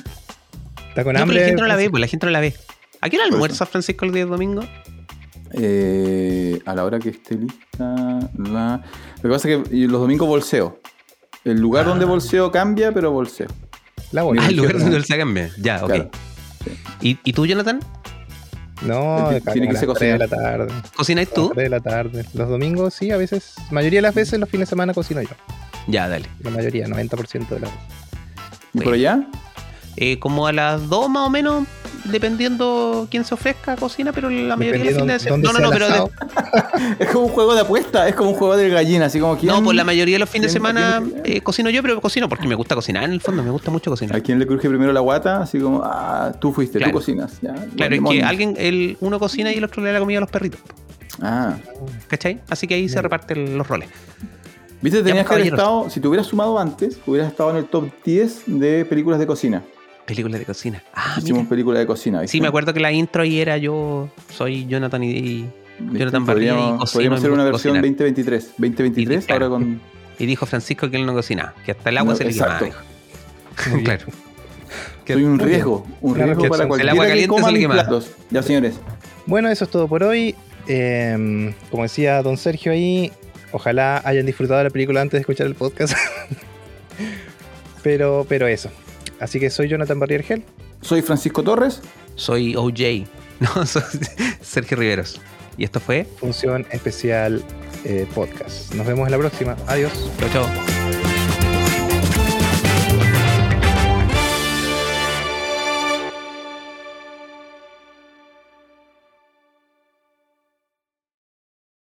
Está con No, pero hambre. la gente no la ve, pues la gente no la ve. ¿A qué hora almuerza Francisco el día de domingo? eh, a la hora que esté lista. la- Lo que pasa es que los domingos bolseo. El lugar Ah. donde bolseo cambia, pero bolseo. La Ah, bolsa. Ah, el lugar donde se cambia. Ya, ok. Claro. ¿Y, ¿Y tú, Jonathan? No, Tiene que ser las 3 de la tarde. ¿Cocináis tú? 3 de la tarde. Los domingos sí, a veces. Mayoría de las veces los fines de semana cocino yo. Ya, dale. La mayoría, 90% de las veces. ¿Y por allá? Eh, como a las 2 más o menos, dependiendo quién se ofrezca, cocina, pero la mayoría de los Dependiendo fines de semana. No, no, no, pero de-. Es como un juego de apuesta, es como un juego de gallina, así como quién. no, pues la mayoría de los fines de ¿quién- semana eh, cocino yo, pero cocino porque me gusta cocinar en el fondo, me gusta mucho cocinar. ¿A quién le cruje primero la guata? Así como, ah, tú fuiste, Claro. tú cocinas. Ya, Claro, es que alguien, el, uno cocina y el otro le da la comida a los perritos. Ah. ¿Cachai? Así que ahí se reparten los roles. Viste, tenías que haber estado, si te hubieras sumado antes, hubieras estado en el top 10 de películas de cocina. Películas de cocina. Ah, Hicimos mira. películas de cocina. ¿viste? Sí, me acuerdo que la intro ahí era yo, soy Jonathan y. Jonathan y Podríamos, podríamos hacer una versión cocinar. 2023. 2023, Y- claro. ahora con. y dijo Francisco que él no cocinaba, que hasta el agua No, se le quemaba. claro. Que- Soy un riesgo, un riesgo para cualquiera El agua que caliente coma se le mis quema. platos. Ya, señores. Bueno, eso es todo por hoy. Eh, como decía don Sergio ahí, ojalá hayan disfrutado de la película antes de escuchar el podcast. pero, pero eso. Así que soy Jonathan Barrier Gel. Soy Francisco Torres. Soy OJ. No, soy Sergio Riveros. Y esto fue. Función especial eh, podcast. Nos vemos en la próxima. Adiós. Chao, chao.